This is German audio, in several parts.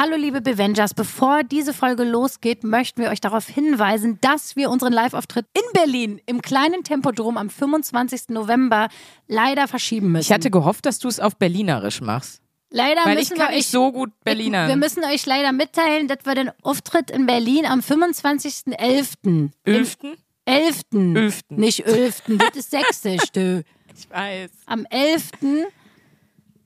Hallo liebe Bevengers, bevor diese Folge losgeht, möchten wir euch darauf hinweisen, dass wir unseren Live-Auftritt in Berlin im kleinen Tempodrom am 25. November leider verschieben müssen. Ich hatte gehofft, dass du es auf Berlinerisch machst. Leider Weil müssen ich kann wir nicht euch, so gut Berliner. Wir müssen euch leider mitteilen, dass wir den Auftritt in Berlin am 25.11. Ölften? 11. Ölften. Nicht 11. das ist sächsisch, du. Ich weiß. Am 11.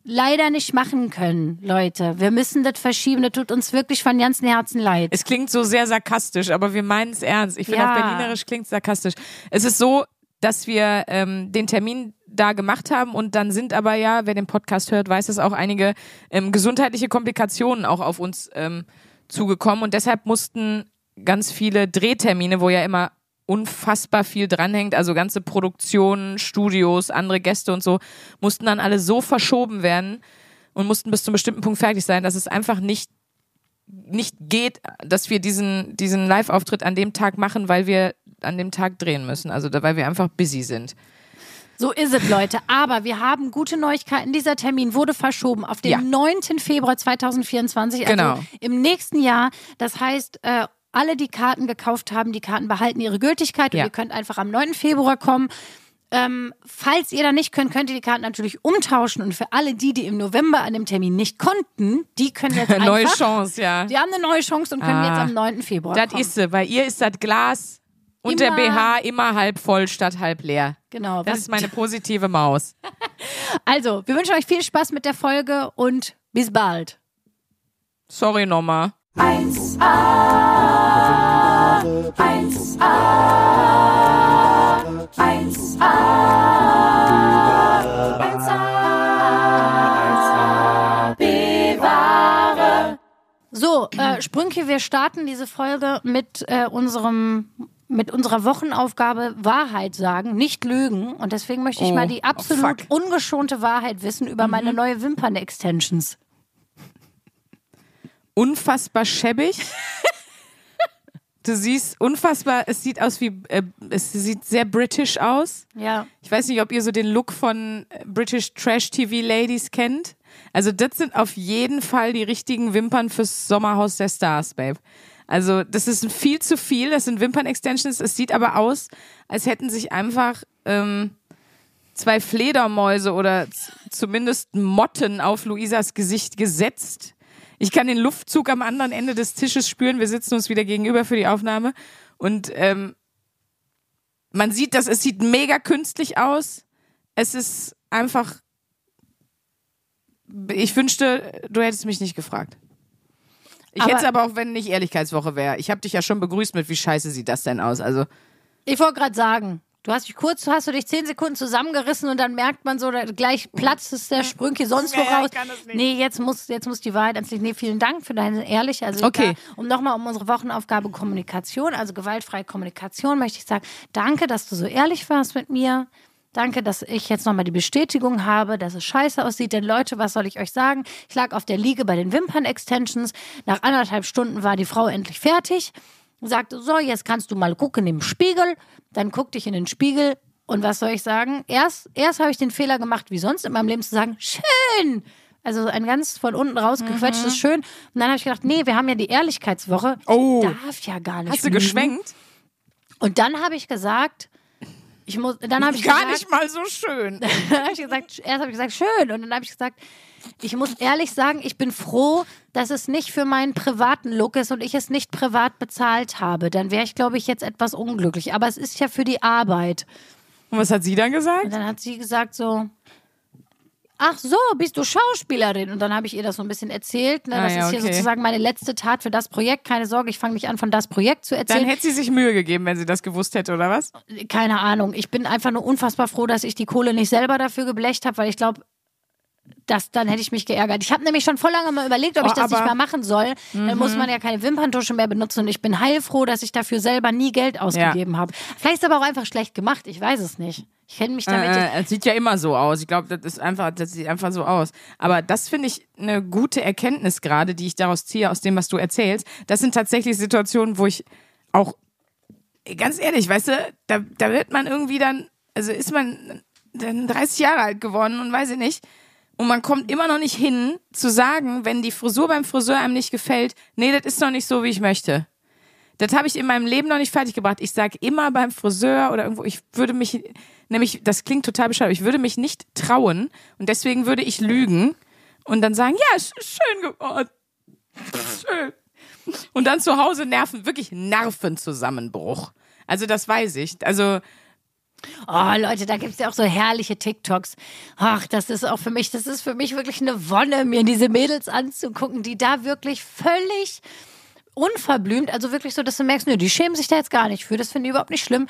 leider nicht machen können, Leute. Wir müssen das verschieben. Das tut uns wirklich von ganzem Herzen leid. Es klingt so sehr sarkastisch, aber wir meinen es ernst. Ich finde, Ja. auf Berlinerisch klingt sarkastisch. Es ist so, dass wir ähm, den Termin da gemacht haben und dann sind aber ja, wer den Podcast hört, weiß es auch, einige ähm, gesundheitliche Komplikationen auch auf uns ähm, zugekommen und deshalb mussten ganz viele Drehtermine, wo ja immer unfassbar viel dranhängt, also ganze Produktionen, Studios, andere Gäste und so, mussten dann alle so verschoben werden und mussten bis zum bestimmten Punkt fertig sein, dass es einfach nicht nicht geht, dass wir diesen, diesen Live-Auftritt an dem Tag machen, weil wir an dem Tag drehen müssen. Also weil wir einfach busy sind. So ist es, Leute. Aber wir haben gute Neuigkeiten. Dieser Termin wurde verschoben auf den Ja. 9. Februar 2024, also Genau. im nächsten Jahr. Das heißt, äh, alle, die Karten gekauft haben, die Karten behalten ihre Gültigkeit und Ja. ihr könnt einfach am 9. Februar kommen. Ähm, falls ihr da nicht könnt, könnt ihr die Karten natürlich umtauschen. Und für alle die, die im November an dem Termin nicht konnten, die können jetzt einfach... Neue Chance, ja. Die haben eine neue Chance und können Ah. jetzt am 9. Februar Das ist sie, weil ihr ist das Glas und der BH immer halb voll statt halb leer. Genau. Das ist meine positive Maus. also, wir wünschen euch viel Spaß mit der Folge und bis bald. Sorry nochmal. 1A, 1A, 1A, 1A, bewahre. So, äh, Sprünke, wir starten diese Folge mit äh, unserem mit unserer Wochenaufgabe Wahrheit sagen, nicht lügen. Und deswegen möchte ich Oh, mal die oh, absolut fuck. ungeschonte Wahrheit wissen über meine neue Wimpern-Extensions. Unfassbar schäbig. Du siehst unfassbar, es sieht aus wie, äh, es sieht sehr british aus. Ja. Ich weiß nicht, ob ihr so den Look von äh, British Trash TV Ladies kennt. Also das sind auf jeden Fall die richtigen Wimpern fürs Sommerhaus der Stars, Babe. Also das ist viel zu viel. Das sind Wimpern-Extensions. Es sieht aber aus, als hätten sich einfach ähm, zwei Fledermäuse oder zumindest Motten auf Luisas Gesicht gesetzt. Ich kann den Luftzug am anderen Ende des Tisches spüren. Wir sitzen uns wieder gegenüber für die Aufnahme. Und ähm, man sieht das, es sieht mega künstlich aus. Es ist einfach. Ich wünschte, du hättest mich nicht gefragt. Ich hätte es aber auch, wenn nicht Ehrlichkeitswoche wäre. Ich habe dich ja schon begrüßt mit, wie scheiße sieht das denn aus? Also, Ich wollte gerade sagen, du hast dich kurz, hast du dich zehn Sekunden zusammengerissen und dann merkt man so, gleich platzt es der Sprünke sonst wo raus. kann das nicht. Nee, jetzt muss, jetzt muss die Wahrheit ans Licht. Nee, vielen Dank für deine ehrliche, also Okay. da, um nochmal um unsere Wochenaufgabe Kommunikation, also gewaltfreie Kommunikation, möchte ich sagen, danke, dass du so ehrlich warst mit mir. Danke, dass ich jetzt nochmal die Bestätigung habe, dass es scheiße aussieht. Denn Leute, was soll ich euch sagen? Ich lag auf der Liege bei den Wimpern-Extensions. Nach anderthalb Stunden war die Frau endlich fertig. Sagte, so, jetzt kannst du mal gucken im Spiegel. Dann guckte ich in den Spiegel. Und was soll ich sagen? Erst, erst habe ich den Fehler gemacht, wie sonst in meinem Leben, zu sagen, schön. Also ein ganz von unten rausgequetschtes Schön. Und dann habe ich gedacht, nee, wir haben ja die Ehrlichkeitswoche. Oh. Ich darf ja gar nicht hast du lügen. geschwenkt? Und dann habe ich gesagt, ich muss, dann habe ich Gar gesagt, nicht mal so schön. dann habe ich gesagt, erst habe ich gesagt, schön. Und dann habe ich gesagt, ich muss ehrlich sagen, ich bin froh, dass es nicht für meinen privaten Look ist und ich es nicht privat bezahlt habe. Dann wäre ich, glaube ich, jetzt etwas unglücklich. Aber es ist ja für die Arbeit. Und was hat sie dann gesagt? Und dann hat sie gesagt so, ach so, bist du Schauspielerin? Und dann habe ich ihr das so ein bisschen erzählt. Ne? Ah Das ja, ist hier okay. sozusagen meine letzte Tat für das Projekt. Keine Sorge, ich fange nicht an, von das Projekt zu erzählen. Dann hätte sie sich Mühe gegeben, wenn sie das gewusst hätte, oder was? keine Ahnung. Ich bin einfach nur unfassbar froh, dass ich die Kohle nicht selber dafür geblecht habe, weil ich glaube, das, dann hätte ich mich geärgert. Ich habe nämlich schon voll lange mal überlegt, ob Oh, ich das nicht Mhm. mehr machen soll. Dann muss man ja keine Wimperntusche mehr benutzen und ich bin heilfroh, dass ich dafür selber nie Geld ausgegeben habe. Vielleicht ist aber auch einfach schlecht gemacht. Ich weiß es nicht. Ich kenne mich damit. Äh, es sieht ja immer so aus. Ich glaube, das ist einfach, das sieht einfach so aus. Aber das finde ich eine gute Erkenntnis gerade, die ich daraus ziehe, aus dem, was du erzählst. Das sind tatsächlich Situationen, wo ich auch, ganz ehrlich, weißt du, da, da wird man irgendwie dann, also ist man dann 30 Jahre alt geworden und weiß ich nicht. Und man kommt immer noch nicht hin, zu sagen, wenn die Frisur beim Friseur einem nicht gefällt, nee, das ist noch nicht so, wie ich möchte. Das habe ich in meinem Leben noch nicht fertiggebracht. Ich sage immer beim Friseur oder irgendwo, ich würde mich, nämlich, das klingt total bescheuert, ich würde mich nicht trauen und deswegen würde ich lügen und dann sagen, ja, ist schön geworden. Schön. Und dann zu Hause Nerven, wirklich Nervenzusammenbruch. Also das weiß ich. Also Oh, Leute, da gibt's ja auch so herrliche TikToks. Ach, das ist auch für mich, das ist für mich wirklich eine Wonne, mir diese Mädels anzugucken, die da wirklich völlig unverblümt, also wirklich so, dass du merkst, nö, die schämen sich da jetzt gar nicht für, das finde ich überhaupt nicht schlimm.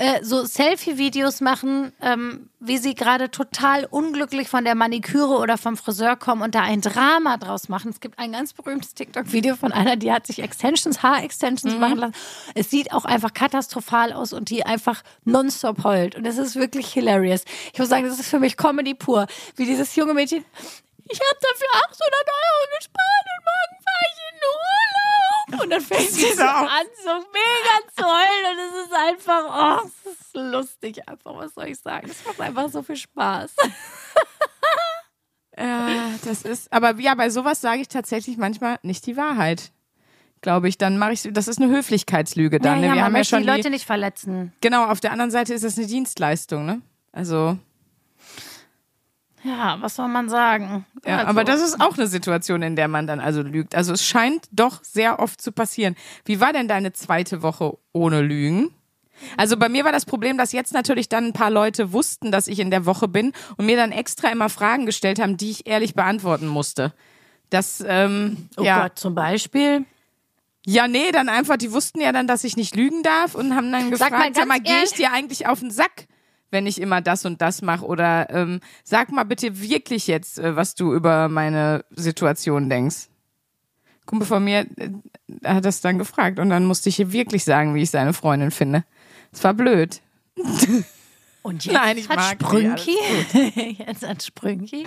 Äh, so Selfie-Videos machen, ähm, wie sie gerade total unglücklich von der Maniküre oder vom Friseur kommen und da ein Drama draus machen. Es gibt ein ganz berühmtes TikTok-Video von einer, die hat sich Extensions, Haar-Extensions machen lassen. Es sieht auch einfach katastrophal aus und die einfach nonstop heult. Und es ist wirklich hilarious. Ich muss sagen, das ist für mich Comedy pur. Wie dieses junge Mädchen, ich habe dafür 800 Euro gespart und morgen fahre ich in den Urlaub. Und dann fängt sie so an, so mega zu heulen. Und es ist einfach, oh, es ist lustig einfach, was soll ich sagen. Es macht einfach so viel Spaß. Ja, das ist, aber ja, bei sowas sage ich tatsächlich manchmal nicht die Wahrheit. Glaube ich, dann mache ich, das ist eine Höflichkeitslüge dann. ja, ne? Wir man haben ja schon die Leute nicht verletzen. genau, auf der anderen Seite ist das eine Dienstleistung, ne? Also, Ja, was soll man sagen? ja, Also, aber das ist auch eine Situation, in der man dann also lügt. Also es scheint doch sehr oft zu passieren. Wie war denn deine zweite Woche ohne Lügen? Also bei mir war das Problem, dass jetzt natürlich dann ein paar Leute wussten, dass ich in der Woche bin und mir dann extra immer Fragen gestellt haben, die ich ehrlich beantworten musste. Das, ähm, Oh ja. Gott, zum Beispiel. Ja, nee, dann einfach, die wussten ja dann, dass ich nicht lügen darf und haben dann Sag gefragt, mal sag mal, gehe ich dir eigentlich auf den Sack, wenn ich immer das und das mache? Oder ähm, sag mal bitte wirklich jetzt, äh, was du über meine Situation denkst. Kumpel von mir äh, hat das dann gefragt und dann musste ich hier wirklich sagen, wie ich seine Freundin finde. Es war blöd. Und jetzt Nein, ich hat mag Sprünki, jetzt hat Sprünki,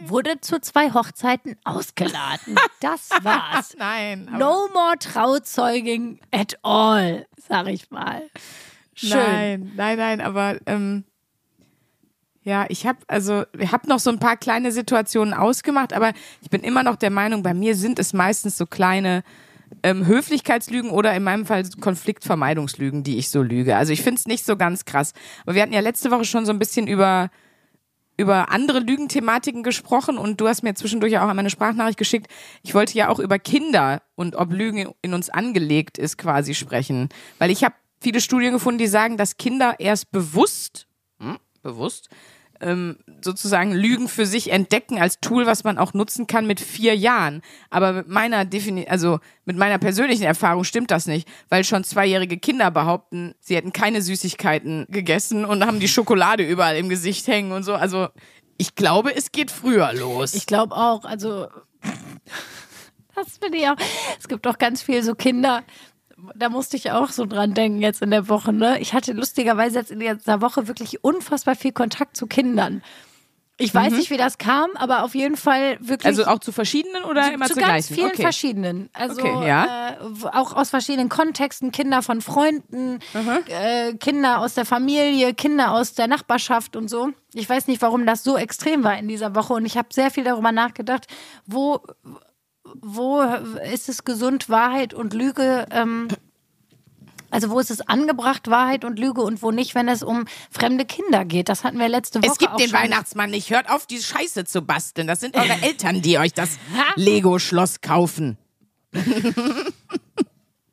wurde zu zwei Hochzeiten ausgeladen. Das war's. Nein. No more Trauzeuging at all, sag ich mal. Schön. Nein, nein, nein, aber ähm, ja, ich habe also ich habe noch so ein paar kleine Situationen ausgemacht, aber ich bin immer noch der Meinung, bei mir sind es meistens so kleine ähm, Höflichkeitslügen oder in meinem Fall Konfliktvermeidungslügen, die ich so lüge. Also ich finde es nicht so ganz krass. Aber wir hatten ja letzte Woche schon so ein bisschen über über andere Lügenthematiken gesprochen und du hast mir zwischendurch auch einmal eine Sprachnachricht geschickt. Ich wollte ja auch über Kinder und ob Lügen in uns angelegt ist quasi sprechen, weil ich habe viele Studien gefunden, die sagen, dass Kinder erst bewusst, hm, bewusst, ähm, sozusagen Lügen für sich entdecken als Tool, was man auch nutzen kann mit vier Jahren. Aber mit meiner Defini also mit meiner persönlichen Erfahrung stimmt das nicht, weil schon zweijährige Kinder behaupten, sie hätten keine Süßigkeiten gegessen und haben die Schokolade überall im Gesicht hängen und so. Also ich glaube, es geht früher los. Ich glaube auch, also das finde ich auch. Es gibt auch ganz viel so Kinder. Da musste ich auch so dran denken jetzt in der Woche. Ne? Ich hatte lustigerweise jetzt in dieser Woche wirklich unfassbar viel Kontakt zu Kindern. Ich weiß nicht, wie das kam, aber auf jeden Fall wirklich. also auch zu verschiedenen oder immer zu zu ganz gleichen? vielen okay. verschiedenen. Also Okay, ja. äh, auch aus verschiedenen Kontexten, Kinder von Freunden, äh, Kinder aus der Familie, Kinder aus der Nachbarschaft und so. Ich weiß nicht, warum das so extrem war in dieser Woche und ich habe sehr viel darüber nachgedacht, wo wo ist es gesund, Wahrheit und Lüge ähm, also wo ist es angebracht, Wahrheit und Lüge und wo nicht, wenn es um fremde Kinder geht. Das hatten wir letzte Woche Es gibt den schon. Weihnachtsmann nicht. Hört auf, die Scheiße zu basteln. Das sind eure Eltern, die euch das Lego-Schloss kaufen.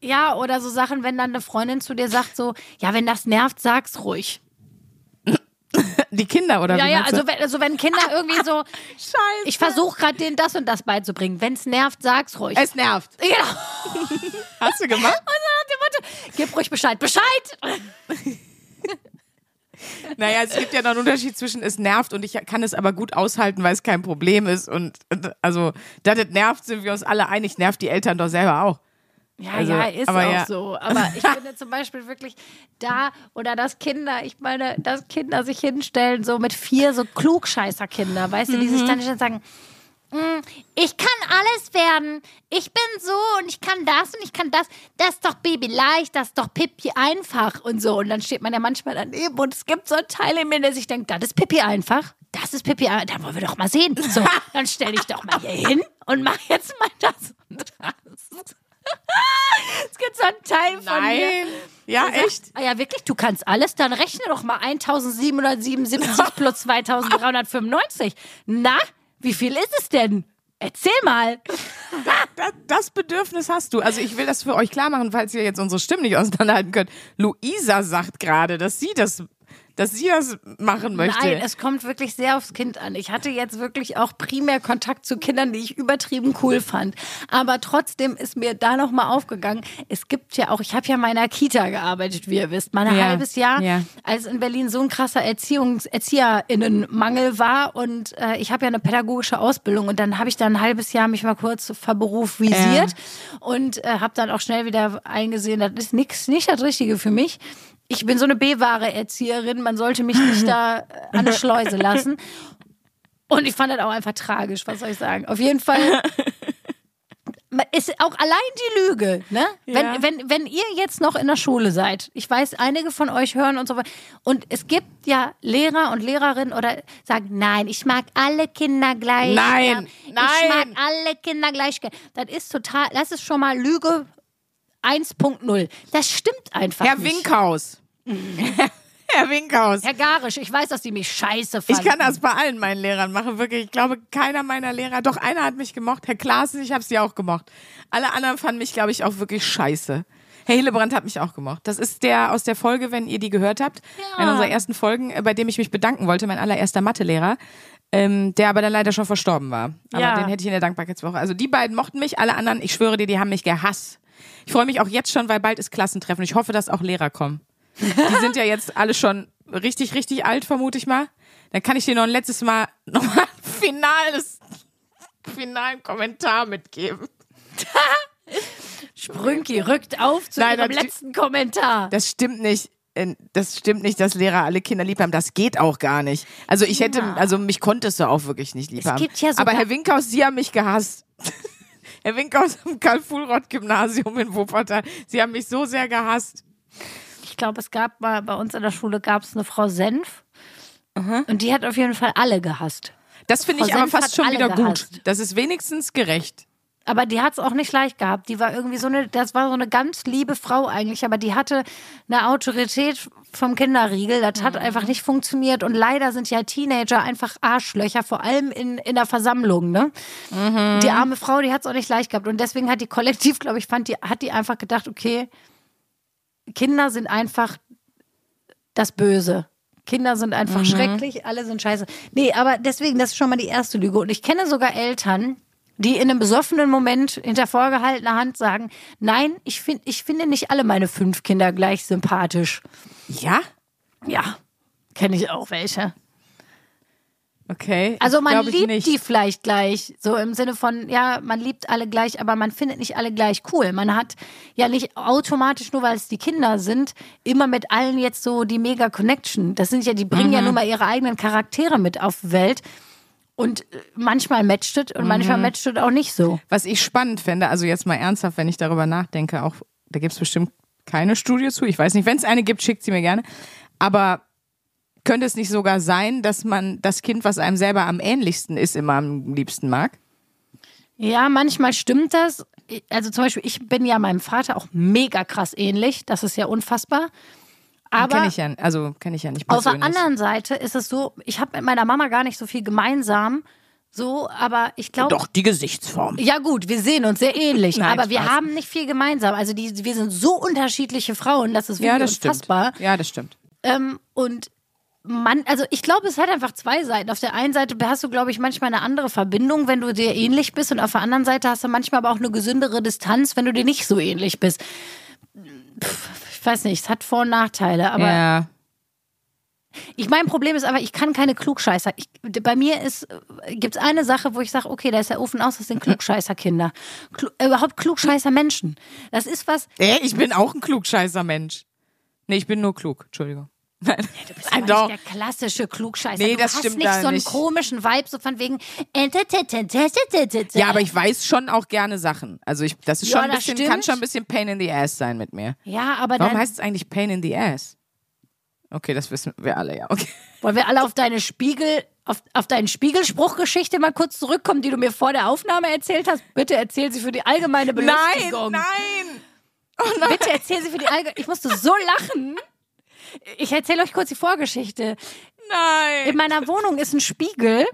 Ja, oder so Sachen, wenn dann eine Freundin zu dir sagt so, ja, wenn das nervt, sag's ruhig. Die Kinder, oder Ja, wie ja, du? also wenn, also wenn Kinder irgendwie so, Scheiße. ich versuche gerade denen das und das beizubringen. Wenn's nervt, sag's ruhig. Es nervt. genau. Hast du gemacht? Und dann nach dem Motto, gib ruhig Bescheid. Bescheid! Naja, es gibt ja noch einen Unterschied zwischen es nervt und ich kann es aber gut aushalten, weil es kein Problem ist. Und also, dass es nervt, sind wir uns alle einig. Nervt die Eltern doch selber auch. Ja, Also, ja, ist auch ja. so. Aber ich finde zum Beispiel wirklich da oder dass Kinder, ich meine, dass Kinder sich hinstellen, so mit vier so Klugscheißer-Kinder, weißt du, die Mhm. sich dann nicht sagen, ich kann alles werden. Ich bin so und ich kann das und ich kann das. Das ist doch Baby leicht, das ist doch Pippi einfach und so. Und dann steht man ja manchmal daneben und es gibt so einen Teil in mir, der sich denkt, das ist Pippi einfach. Das ist Pippi einfach. Da wollen wir doch mal sehen. So, dann stell dich doch mal hier hin und mach jetzt mal das und das. Es gibt so einen Teil von mir. Nein. Ja, sagt, echt? Ah ja, wirklich, du kannst alles, dann rechne doch mal 1777 plus 2395. Na, wie viel ist es denn? Erzähl mal. Das, das Bedürfnis hast du. Also ich will das für euch klar machen, falls ihr jetzt unsere Stimmen nicht auseinanderhalten könnt. Luisa sagt gerade, dass sie das, dass sie das machen möchte. Nein, es kommt wirklich sehr aufs Kind an. Ich hatte jetzt wirklich auch primär Kontakt zu Kindern, die ich übertrieben cool fand. Aber trotzdem ist mir da nochmal aufgegangen, es gibt ja auch, ich habe ja in meiner Kita gearbeitet, wie ihr wisst, mal ein Ja, halbes Jahr, ja. als in Berlin so ein krasser Erziehungs ErzieherInnenmangel war und äh, ich habe ja eine pädagogische Ausbildung und dann habe ich da ein halbes Jahr mich mal kurz verberufisiert und äh, habe dann auch schnell wieder eingesehen, das ist nix, nicht das Richtige für mich. Ich bin so eine B-wahre Erzieherin, man sollte mich nicht da äh, an eine Schleuse lassen. Und ich fand das auch einfach tragisch, was soll ich sagen. Auf jeden Fall ist auch allein die Lüge, ne? Ja. Wenn, wenn, wenn ihr jetzt noch in der Schule seid, ich weiß, einige von euch hören und so weiter, und es gibt ja Lehrer und Lehrerinnen oder sagen, nein, ich mag alle Kinder gleich. Nein. Ich nein. mag alle Kinder gleich. Das ist total, das ist schon mal Lüge 1.0. Das stimmt einfach Herr nicht. Winkhaus. Herr Winkhaus. Herr Garisch, ich weiß, dass die mich scheiße Ich fanden. kann das bei allen meinen Lehrern machen, wirklich. Ich glaube, keiner meiner Lehrer, doch einer hat mich gemocht. Herr Klaassen, ich habe sie auch gemocht. Alle anderen fanden mich, glaube ich, auch wirklich scheiße. Herr Hillebrand hat mich auch gemocht. Das ist der aus der Folge, wenn ihr die gehört habt, einer unserer ersten Folgen, äh, bei dem ich mich bedanken wollte, mein allererster Mathelehrer, ähm, der aber dann leider schon verstorben war. Aber Ja. den hätte ich in der Dankbarkeitswoche. Also die beiden mochten mich, alle anderen, ich schwöre dir, die haben mich gehasst. Ich freue mich auch jetzt schon, weil bald ist Klassentreffen. Ich hoffe, dass auch Lehrer kommen. Die sind ja jetzt alle schon richtig, richtig alt, vermute ich mal. Dann kann ich dir noch ein letztes Mal nochmal ein finales, finalen Kommentar mitgeben. Sprünki rückt auf zu Nein, ihrem letzten Kommentar. Das stimmt nicht. Äh, Das stimmt nicht, dass Lehrer alle Kinder lieb haben. Das geht auch gar nicht. Also ich hätte, also mich konntest du auch wirklich nicht lieb Es haben. ja Aber Herr Winkhaus, Sie haben mich gehasst. Herr Winkhaus am Karl-Fuhlrott-Gymnasium in Wuppertal. Sie haben mich so sehr gehasst. Ich glaube, es gab mal bei uns in der Schule gab es eine Frau Senf. Und die hat auf jeden Fall alle gehasst. Das finde ich aber Senf hat fast schon wieder gut. gehasst. Das ist wenigstens gerecht. Aber die hat es auch nicht leicht gehabt. Die war irgendwie so eine, das war so eine ganz liebe Frau eigentlich, aber die hatte eine Autorität vom Kinderriegel. Das hat einfach nicht funktioniert. Und leider sind ja Teenager einfach Arschlöcher, vor allem in, in der Versammlung. Ne? Die arme Frau, die hat es auch nicht leicht gehabt. Und deswegen hat die kollektiv, glaube ich, fand die, hat die einfach gedacht, okay, Kinder sind einfach das Böse. Kinder sind einfach schrecklich, alle sind scheiße. Nee, aber deswegen, das ist schon mal die erste Lüge. Und ich kenne sogar Eltern, die in einem besoffenen Moment hinter vorgehaltener Hand sagen, nein, ich, find, ich finde nicht alle meine fünf Kinder gleich sympathisch. Ja? Ja, kenne ich auch welche. Okay. Also man liebt nicht. die vielleicht gleich, so im Sinne von, ja, man liebt alle gleich, aber man findet nicht alle gleich cool. Man hat ja nicht automatisch, nur weil es die Kinder sind, immer mit allen jetzt so die mega Connection. Das sind ja, die bringen Mhm. ja nun mal ihre eigenen Charaktere mit auf die Welt. Und äh, manchmal matcht es und manchmal Mhm. matcht es auch nicht so. Was ich spannend fände, also jetzt mal ernsthaft, wenn ich darüber nachdenke, auch da gibt es bestimmt keine Studie zu. Ich weiß nicht, wenn es eine gibt, schickt sie mir gerne. Aber könnte es nicht sogar sein, dass man das Kind, was einem selber am ähnlichsten ist, immer am liebsten mag? Ja, manchmal stimmt das. Also zum Beispiel, ich bin ja meinem Vater auch mega krass ähnlich. Das ist ja unfassbar. Aber Kenne ich ja, also kenne ich ja nicht Auf der persönlich. anderen Seite ist es so, ich habe mit meiner Mama gar nicht so viel gemeinsam, so, aber ich glaube. Doch, die Gesichtsform. Ja gut, wir sehen uns sehr ähnlich, Nein, aber wir Spaß. haben nicht viel gemeinsam. Also die, wir sind so unterschiedliche Frauen, das ist wirklich Ja, das unfassbar. stimmt. Ja, das stimmt. Ähm, und man, also ich glaube, es hat einfach zwei Seiten. Auf der einen Seite hast du, glaube ich, manchmal eine andere Verbindung, wenn du dir ähnlich bist, und auf der anderen Seite hast du manchmal aber auch eine gesündere Distanz, wenn du dir nicht so ähnlich bist. Pff, ich weiß nicht, es hat Vor- und Nachteile, aber ja. Ich mein Problem ist aber, ich kann keine Klugscheißer. Ich, bei mir ist gibt's eine Sache, wo ich sage, okay, da ist der Ofen aus, das sind Klugscheißer-Kinder. Klu äh, überhaupt klugscheißer Menschen. Das ist was. Ey, ich bin auch ein klugscheißer Mensch. Nee, ich bin nur klug. Entschuldigung. Nein, Du bist Nein, aber doch. nicht der klassische Klugscheißer. Nee, du das hast stimmt nicht so einen nicht. komischen Vibe, so von wegen. äh, Ja, aber ich weiß schon auch gerne Sachen. Also ich, das ist Ja, schon ein das bisschen, stimmt. kann schon ein bisschen Pain in the Ass sein mit mir. Ja, aber Warum dann heißt es eigentlich Pain in the Ass? Okay, das wissen wir alle, ja. Okay. wollen wir alle auf deine Spiegel, auf, auf deinen Spiegelspruchgeschichte mal kurz zurückkommen, die du mir vor der Aufnahme erzählt hast. Bitte erzähl sie für die allgemeine Belustigung. nein! Bitte erzähl sie für die allgemeine. Ich musste so lachen. Ich erzähle euch kurz die Vorgeschichte. Nein! In meiner Wohnung ist ein Spiegel.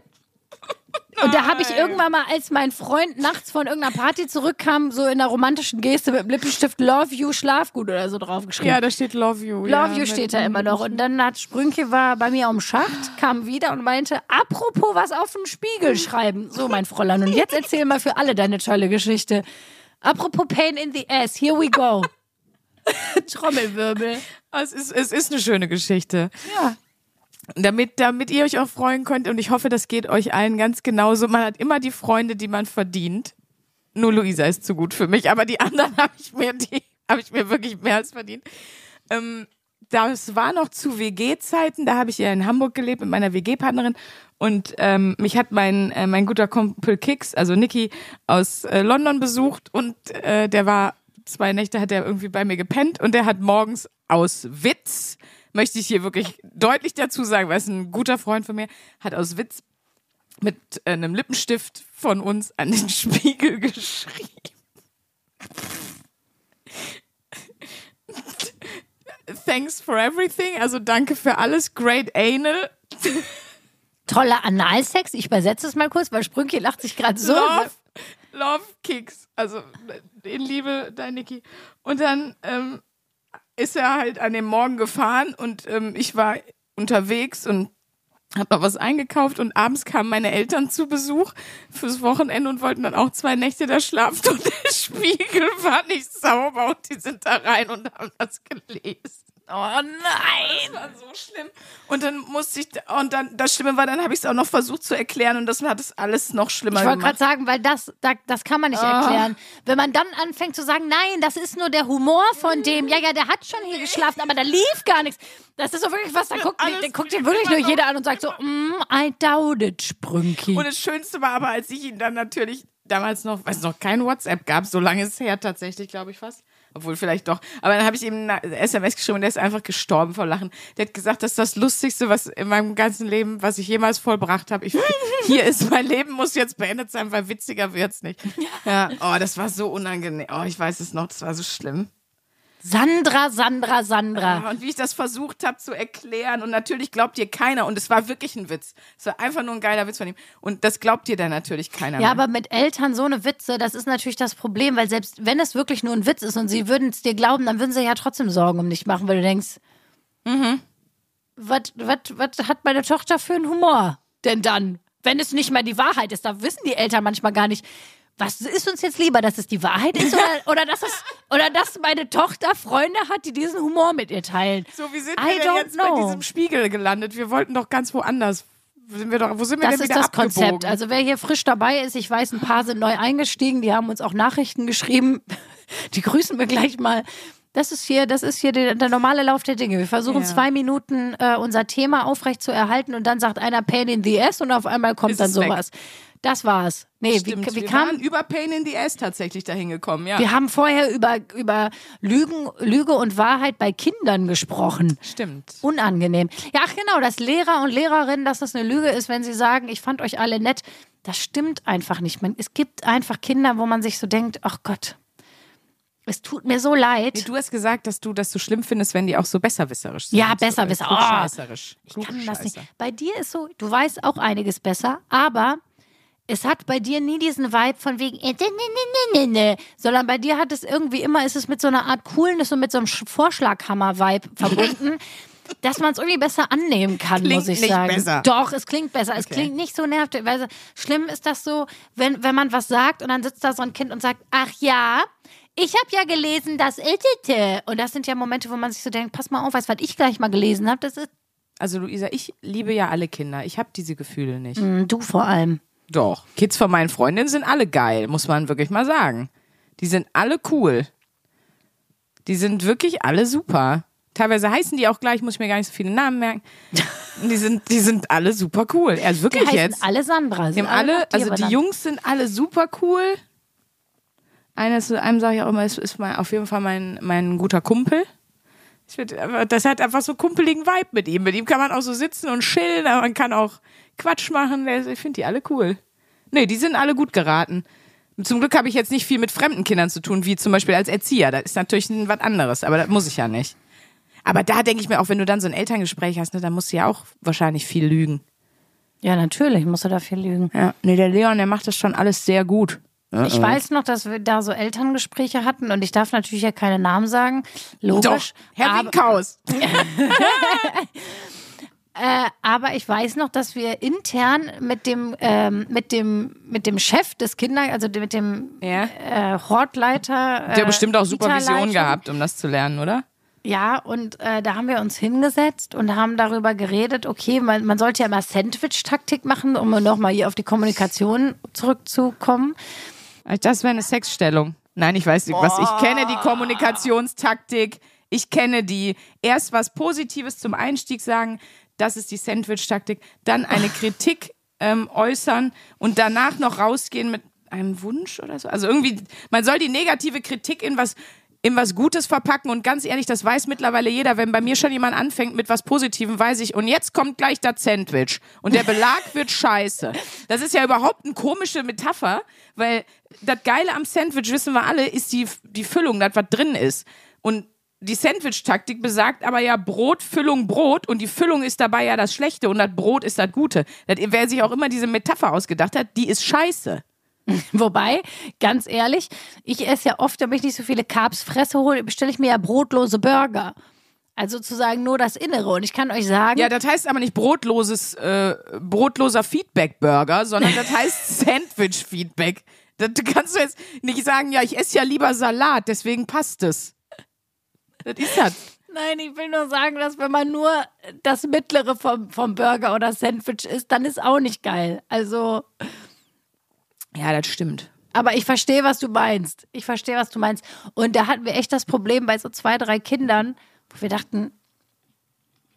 Und da habe ich Nein. irgendwann mal, als mein Freund nachts von irgendeiner Party zurückkam, so in einer romantischen Geste mit dem Lippenstift Love You, schlaf gut oder so draufgeschrieben. Ja, da steht Love You. Love ja, You steht da immer noch. Und dann hat Sprünke war bei mir am Schacht, kam wieder und meinte, apropos was auf den Spiegel schreiben. So, mein Fräulein. Und jetzt erzähl mal für alle deine tolle Geschichte. Apropos Pain in the Ass, here we go. Trommelwirbel. Es ist, es ist eine schöne Geschichte. Ja. Damit, damit ihr euch auch freuen könnt und ich hoffe, das geht euch allen ganz genauso. Man hat immer die Freunde, die man verdient. Nur Luisa ist zu gut für mich, aber die anderen habe ich mir, die habe ich mir wirklich mehr als verdient. Ähm, das war noch zu WG-Zeiten, da habe ich ja in Hamburg gelebt mit meiner WG-Partnerin und ähm, mich hat mein, äh, mein guter Kumpel Kix, also Nicky, aus äh, London besucht und äh, der war zwei Nächte hat er irgendwie bei mir gepennt und der hat morgens aus Witz, möchte ich hier wirklich deutlich dazu sagen, weil es ein guter Freund von mir, hat aus Witz mit äh, einem Lippenstift von uns an den Spiegel geschrieben. Thanks for everything, also danke für alles, great anal, Toller Analsex. Ich übersetze es mal kurz, weil Sprünke lacht sich gerade so. love, love Kicks, also in Liebe, dein Niki. Und dann ähm, ist er halt an dem Morgen gefahren und ähm, ich war unterwegs und hab noch was eingekauft und abends kamen meine Eltern zu Besuch fürs Wochenende und wollten dann auch zwei Nächte da schlafen und der Spiegel war nicht sauber und die sind da rein und haben das gelesen. Oh nein. Das war so schlimm. Und dann musste ich, und dann, das Schlimme war, dann habe ich es auch noch versucht zu erklären und das hat es alles noch schlimmer Ich wollte gerade gemacht. sagen, weil das, da, das kann man nicht Ah. erklären. Wenn man dann anfängt zu sagen, nein, das ist nur der Humor von dem, ja, ja, der hat schon hier geschlafen, aber da lief gar nichts. Das ist so wirklich was, da guckt, da guckt dir wirklich nur jeder an und sagt so, mm, I doubt it, Sprünki. Und das Schönste war aber, als ich ihn dann natürlich damals noch, weiß noch, kein WhatsApp gab, so lange ist es her tatsächlich, glaube ich fast. Obwohl vielleicht doch. Aber dann habe ich ihm eine SMS geschrieben und der ist einfach gestorben vor Lachen. Der hat gesagt, das ist das Lustigste, was in meinem ganzen Leben, was ich jemals vollbracht habe. Hier ist mein Leben, muss jetzt beendet sein, weil witziger wird's nicht. Ja, oh, das war so unangenehm. Oh, ich weiß es noch, das war so schlimm. Sandra, Sandra, Sandra. Ja, und wie ich das versucht habe zu erklären und natürlich glaubt ihr keiner und es war wirklich ein Witz. Es war einfach nur ein geiler Witz von ihm und das glaubt ihr dann natürlich keiner. Ja, mehr. aber mit Eltern so eine Witze, das ist natürlich das Problem, weil selbst wenn es wirklich nur ein Witz ist und sie würden es dir glauben, dann würden sie ja trotzdem Sorgen um dich machen, weil du denkst, was, was, was hat meine Tochter für einen Humor denn dann? Wenn es nicht mal die Wahrheit ist, da wissen die Eltern manchmal gar nicht, was ist uns jetzt lieber, dass es die Wahrheit ist oder, oder, dass, es, oder dass meine Tochter Freunde hat, die diesen Humor mit ihr teilen. So, wie sind I wir denn jetzt bei know. diesem Spiegel gelandet? Wir wollten doch ganz woanders. Wo sind wir, doch, wo sind wir Das denn ist wieder das abgebogen? Konzept. Also wer hier frisch dabei ist, ich weiß, ein paar sind neu eingestiegen, die haben uns auch Nachrichten geschrieben. Die grüßen wir gleich mal. Das ist hier, das ist hier der, der normale Lauf der Dinge. Wir versuchen Ja. zwei Minuten äh, unser Thema aufrecht zu erhalten und dann sagt einer Pain in the ass und auf einmal kommt Ist dann es weg. Das war's. Nee, Stimmt, wie, wie wir kam, waren über Pain in the Ass tatsächlich dahin gekommen, ja. wir haben vorher über, über Lügen, Lüge und Wahrheit bei Kindern gesprochen. Stimmt. Unangenehm. Ja, ach genau, dass Lehrer und Lehrerinnen, dass das eine Lüge ist, wenn sie sagen, ich fand euch alle nett. Das stimmt einfach nicht. Man, es gibt einfach Kinder, wo man sich so denkt, ach Gott, es tut mir so leid. Du hast gesagt, dass du das so schlimm findest, wenn die auch so besserwisserisch sind. Ja, besserwisser. So, äh, Oh. Ich kann das nicht. Bei dir ist so, du weißt auch einiges besser, aber es hat bei dir nie diesen Vibe von wegen, äh, ne, ne, ne, ne, ne, sondern bei dir hat es irgendwie immer, ist es mit so einer Art Coolness und mit so einem Sch- Vorschlaghammer-Vibe verbunden. Dass man es irgendwie besser annehmen kann, Klingt muss ich nicht sagen. besser. Doch, es klingt besser. Es Okay. klingt nicht so nervig. Weil schlimm ist das so, wenn, wenn man was sagt und dann sitzt da so ein Kind und sagt, ach ja, ich habe ja gelesen, das Iltete. Und das sind ja Momente, wo man sich so denkt, pass mal auf, weißt was ich gleich mal gelesen habe? Das ist Also Luisa, ich liebe ja alle Kinder. Ich habe diese Gefühle nicht. Mm, Du vor allem. Doch. Kids von meinen Freundinnen sind alle geil, muss man wirklich mal sagen. Die sind alle cool. Die sind wirklich alle super. Teilweise heißen die auch gleich, muss ich mir gar nicht so viele Namen merken. Die sind, die sind alle super cool. Also Die wirklich heißen jetzt. alle Sandra. Die sind alle, dir also die benannt. Jungs sind alle super cool. Eines, einem sage ich auch immer, ist, ist mein, auf jeden Fall mein, mein guter Kumpel. Das hat einfach so kumpeligen Vibe mit ihm. Mit ihm kann man auch so sitzen und chillen, aber man kann auch Quatsch machen. Ich finde die alle cool. Nee, die sind alle gut geraten. Zum Glück habe ich jetzt nicht viel mit fremden Kindern zu tun, wie zum Beispiel als Erzieher. Das ist natürlich was anderes, aber das muss ich ja nicht. Aber da denke ich mir auch, wenn du dann so ein Elterngespräch hast, ne, dann musst du ja auch wahrscheinlich viel lügen. Ja, natürlich, musst du dafür lügen. Ja, nee, der Leon, der macht das schon alles sehr gut. Ich weiß noch, dass wir da so Elterngespräche hatten und ich darf natürlich ja keine Namen sagen. Doch, Logisch. Herr aber, Winkhaus. äh, aber ich weiß noch, dass wir intern mit dem, ähm, mit dem, mit dem Chef des Kinder, also mit dem Ja. äh, Hortleiter. Äh, Der bestimmt auch Supervision gehabt, um das zu lernen, oder? Ja, und äh, da haben wir uns hingesetzt und haben darüber geredet, okay, man, man sollte ja immer Sandwich-Taktik machen, um nochmal hier auf die Kommunikation zurückzukommen. Das wäre eine Sexstellung. Nein, ich weiß nicht was. Ich kenne die Kommunikationstaktik. Ich kenne die. Erst was Positives zum Einstieg sagen. Das ist die Sandwich-Taktik. Dann eine Kritik ähm, äußern und danach noch rausgehen mit einem Wunsch oder so. Also irgendwie, man soll die negative Kritik in was in was Gutes verpacken und ganz ehrlich, das weiß mittlerweile jeder, wenn bei mir schon jemand anfängt mit was Positivem, weiß ich, und jetzt kommt gleich das Sandwich und der Belag wird scheiße. Das ist ja überhaupt eine komische Metapher, weil das Geile am Sandwich, wissen wir alle, ist die, die Füllung, das was drin ist. Und die Sandwich-Taktik besagt aber ja Brot, Füllung, Brot und die Füllung ist dabei ja das Schlechte und das Brot ist das Gute. Das, wer sich auch immer diese Metapher ausgedacht hat, die ist scheiße. Wobei, ganz ehrlich, ich esse ja oft, damit ich nicht so viele Carbs fresse, hole, bestelle ich mir ja brotlose Burger. Also sozusagen nur das Innere. Und ich kann euch sagen, Ja, das heißt aber nicht brotloses, äh, brotloser Feedback-Burger, sondern das heißt Sandwich-Feedback. Das du kannst du jetzt nicht sagen, ja, ich esse ja lieber Salat, deswegen passt es. Das ist das. Nein, ich will nur sagen, dass wenn man nur das Mittlere vom, vom Burger oder Sandwich isst, dann ist auch nicht geil. Also, Ja, das stimmt. aber ich verstehe, was du meinst. Ich verstehe, was du meinst. Und da hatten wir echt das Problem bei so zwei, drei Kindern, wo wir dachten,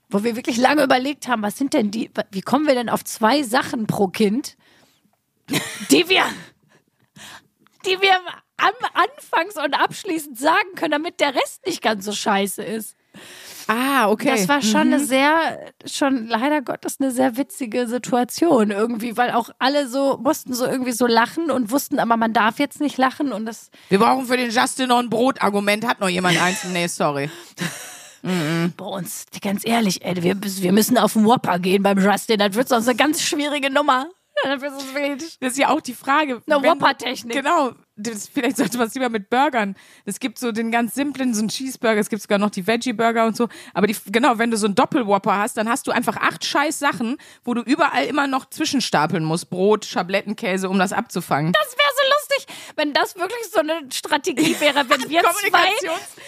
wo wir wirklich lange überlegt haben, was sind denn die, wie kommen wir denn auf zwei Sachen pro Kind, die wir, die wir am Anfangs und abschließend sagen können, damit der Rest nicht ganz so scheiße ist. Ah, okay. Das war schon eine sehr, schon leider Gottes eine sehr witzige Situation irgendwie, weil auch alle so mussten so irgendwie so lachen und wussten, aber man darf jetzt nicht lachen und das Wir brauchen für den Justin noch ein Brotargument. Hat noch jemand eins? Nee, sorry. bei uns, ganz ehrlich, ey, wir, wir müssen auf den Whopper gehen beim Justin, das wird sonst eine ganz schwierige Nummer. Das wird sonst wirklich Das ist ja auch die Frage. eine Whopper-Technik. Genau. Das, vielleicht sollte man es lieber mit Burgern. Es gibt so den ganz simplen, so einen Cheeseburger, es gibt sogar noch die Veggie-Burger und so. Aber die, genau, wenn du so einen Doppelwhopper hast, dann hast du einfach acht scheiß Sachen, wo du überall immer noch zwischenstapeln musst. Brot, Schablettenkäse, um das abzufangen. Das wäre so lustig, wenn das wirklich so eine Strategie wäre, wenn wir zwei,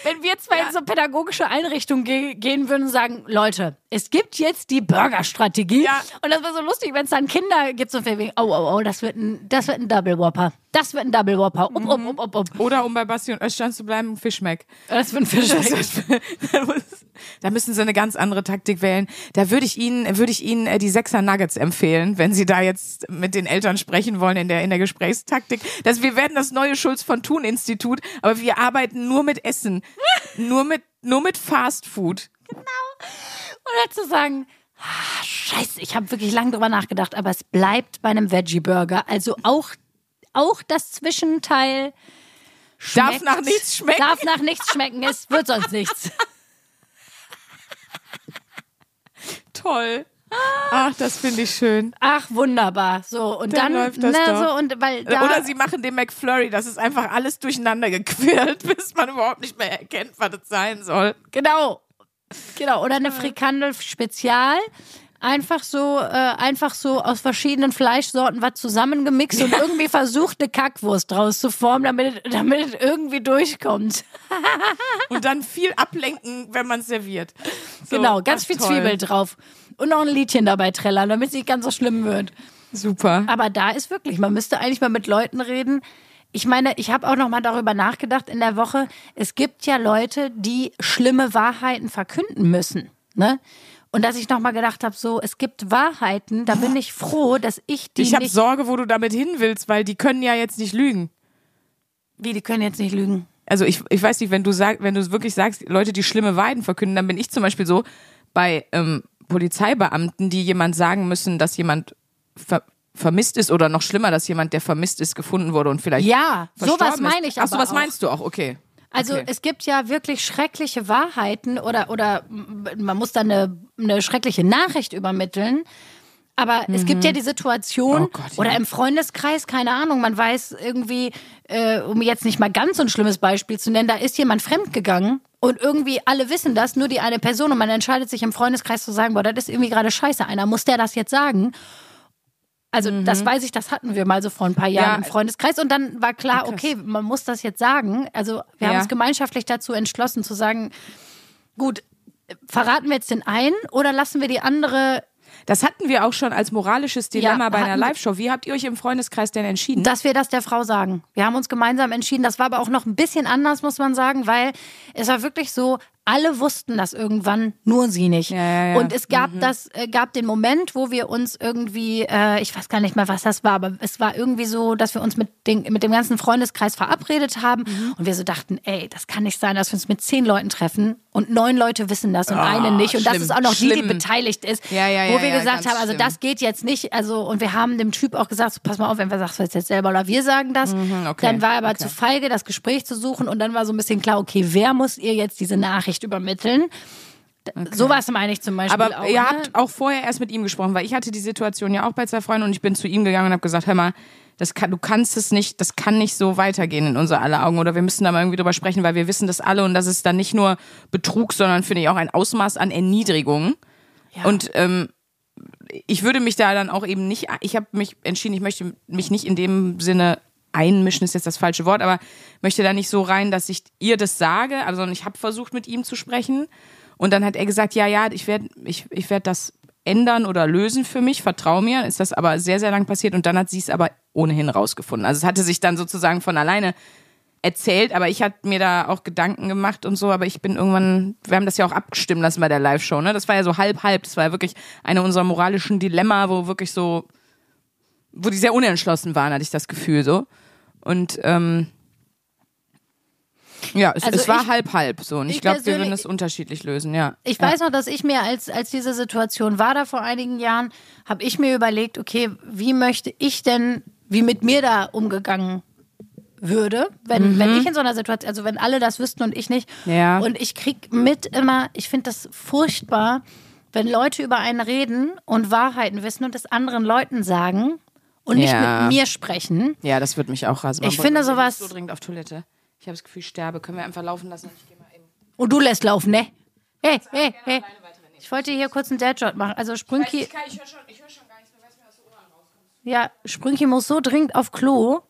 wenn wir zwei in so pädagogische Einrichtungen ge gehen würden und sagen, Leute, es gibt jetzt die Burger-Strategie. Ja. Und das wäre so lustig, wenn es dann Kinder gibt, so viel wie, oh, oh, oh, das wird ein, das wird ein Double Whopper. Das wird ein Double Whopper. Up, up, up, up, up. Oder um bei Basti und Östern zu bleiben, Fischmeck. Das wird ein Fisch. da muss- da müssen sie eine ganz andere Taktik wählen. Da würde ich Ihnen, würde ich Ihnen äh, die Sechser Nuggets empfehlen, wenn Sie da jetzt mit den Eltern sprechen wollen in der, in der Gesprächstaktik. Das, wir werden das neue Schulz von Thun Institut, aber wir arbeiten nur mit Essen. nur mit, nur mit Fast Food. Oder zu sagen, ah, scheiße, ich habe wirklich lange drüber nachgedacht, aber es bleibt bei einem Veggie-Burger. Also auch, auch das Zwischenteil Darf schmeckt- nach nichts schmecken. Darf nach nichts schmecken, es wird sonst nichts. Toll. Ach, das finde ich schön. Ach, wunderbar. So, und Dann dann, läuft das ne, doch. so, und weil da, Oder sie machen den McFlurry, das ist einfach alles durcheinander gequirlt, bis man überhaupt nicht mehr erkennt, was das sein soll. genau, genau, oder eine Frikandel Spezial. Einfach so, äh, einfach so aus verschiedenen Fleischsorten was zusammengemixt und irgendwie versucht, eine Kackwurst draus zu formen, damit, es- damit es irgendwie durchkommt. Und dann viel ablenken, wenn man serviert. So, genau, ganz viel toll. Zwiebel drauf. Und noch ein Liedchen dabei trällern, damit es nicht ganz so schlimm wird. Super. Aber da ist wirklich, man müsste eigentlich mal mit Leuten reden, ich meine, ich habe auch noch mal darüber nachgedacht in der Woche. Es gibt ja Leute, die schlimme Wahrheiten verkünden müssen. Ne? Und dass ich noch mal gedacht habe, so, es gibt Wahrheiten, da bin ich froh, dass ich die Ich habe. Sorge, wo du damit hin willst, weil die können ja jetzt nicht lügen. Wie, die können jetzt nicht lügen. Also ich, ich weiß nicht, wenn du sag, wenn du wirklich sagst, Leute, die schlimme Wahrheiten verkünden, dann bin ich zum Beispiel so bei ähm, Polizeibeamten, die jemand sagen müssen, dass jemand ver vermisst ist oder noch schlimmer, dass jemand, der vermisst ist, gefunden wurde und vielleicht Ja, sowas meine ich Ach so, aber was auch. meinst du auch? Okay. Also Okay. es gibt ja wirklich schreckliche Wahrheiten oder, oder man muss da eine, eine schreckliche Nachricht übermitteln. Aber es gibt ja die Situation, Oh Gott, ja. oder im Freundeskreis, keine Ahnung, man weiß irgendwie, äh, um jetzt nicht mal ganz so ein schlimmes Beispiel zu nennen, da ist jemand fremdgegangen und irgendwie alle wissen das, nur die eine Person und man entscheidet sich im Freundeskreis zu sagen, boah, das ist irgendwie gerade scheiße, einer muss der das jetzt sagen. Also das weiß ich, das hatten wir mal so vor ein paar Jahren Mhm. Ja. im Freundeskreis und dann war klar, okay, man muss das jetzt sagen. Also wir haben Ja. uns gemeinschaftlich dazu entschlossen zu sagen, gut, verraten wir jetzt den einen oder lassen wir die andere, Das hatten wir auch schon als moralisches Dilemma Ja, bei einer Live-Show. Wie habt ihr euch im Freundeskreis denn entschieden? dass wir das der Frau sagen. Wir haben uns gemeinsam entschieden. Das war aber auch noch ein bisschen anders, muss man sagen, weil es war wirklich so, alle wussten das irgendwann, nur sie nicht. Ja, ja, ja. Und es gab das, äh, gab den Moment, wo wir uns irgendwie, äh, ich weiß gar nicht mehr, was das war, aber es war irgendwie so, dass wir uns mit, den, mit dem ganzen Freundeskreis verabredet haben Mhm. und wir so dachten, ey, das kann nicht sein, dass wir uns mit zehn Leuten treffen und neun Leute wissen das und eine nicht. Und das schlimm, ist auch noch die, die schlimm. beteiligt ist. Wo wir gesagt haben, also schlimm. das geht jetzt nicht. Also, und wir haben dem Typ auch gesagt, so, pass mal auf, wenn wir sagst du jetzt selber oder wir sagen das. Mhm, okay, Dann war er aber okay. zu feige, das Gespräch zu suchen und dann war so ein bisschen klar, okay, wer muss ihr jetzt diese Nachricht übermitteln? D- Sowas meine ich zum Beispiel Aber auch. ihr ne? habt auch vorher erst mit ihm gesprochen, weil ich hatte die Situation ja auch bei zwei Freunden und ich bin zu ihm gegangen und habe gesagt, hör mal, das kann, du kannst es nicht, das kann nicht so weitergehen in unser aller Augen oder wir müssen da mal irgendwie drüber sprechen, weil wir wissen das alle und das ist dann nicht nur Betrug, sondern finde ich auch ein Ausmaß an Erniedrigung. Ja. Und ähm, ich würde mich da dann auch eben nicht, ich habe mich entschieden, ich möchte mich nicht in dem Sinne einmischen ist jetzt das falsche Wort, aber möchte da nicht so rein, dass ich ihr das sage, also sondern ich habe versucht mit ihm zu sprechen und dann hat er gesagt, ja, ja, ich werde ich, ich werd das ändern oder lösen für mich, vertrau mir, ist das aber sehr, sehr lang passiert und dann hat sie es aber ohnehin rausgefunden. Also es hatte sich dann sozusagen von alleine erzählt, aber ich hatte mir da auch Gedanken gemacht und so, aber ich bin irgendwann, wir haben das ja auch abgestimmt lassen bei der Live-Show, ne? Das war ja so halb, halb, das war ja wirklich eine unserer moralischen Dilemma, wo wirklich so, wo die sehr unentschlossen waren, hatte ich das Gefühl so. Und ähm, ja, es, Also es war ich- halb, halb so. Und ich, ich glaube, wir würden es unterschiedlich lösen, ja. Ich ja. weiß noch, dass ich mir, als, als diese Situation war da vor einigen Jahren, habe ich mir überlegt, okay, wie möchte ich denn, wie mit mir da umgegangen würde, wenn, wenn ich in so einer Situation, also wenn alle das wüssten und ich nicht. Ja. Und ich krieg mit immer, ich finde das furchtbar, wenn Leute über einen reden und Wahrheiten wissen und es anderen Leuten sagen und nicht Ja. mit mir sprechen. Ja, das wird mich auch rasen. Ich finde sowas- so dringend auf Toilette. Ich habe das Gefühl, ich sterbe. Können wir einfach laufen lassen? Ich gehe mal eben. Und du lässt laufen, ne? Hey, hey, hey. Ich wollte hier kurz einen Deadshot machen. Also Sprünki. Ich, ich höre schon, ich hör schon gar nichts mehr, weiß mir aus den Ohren rauskommt. Ja, Sprünki muss so dringend auf Klo.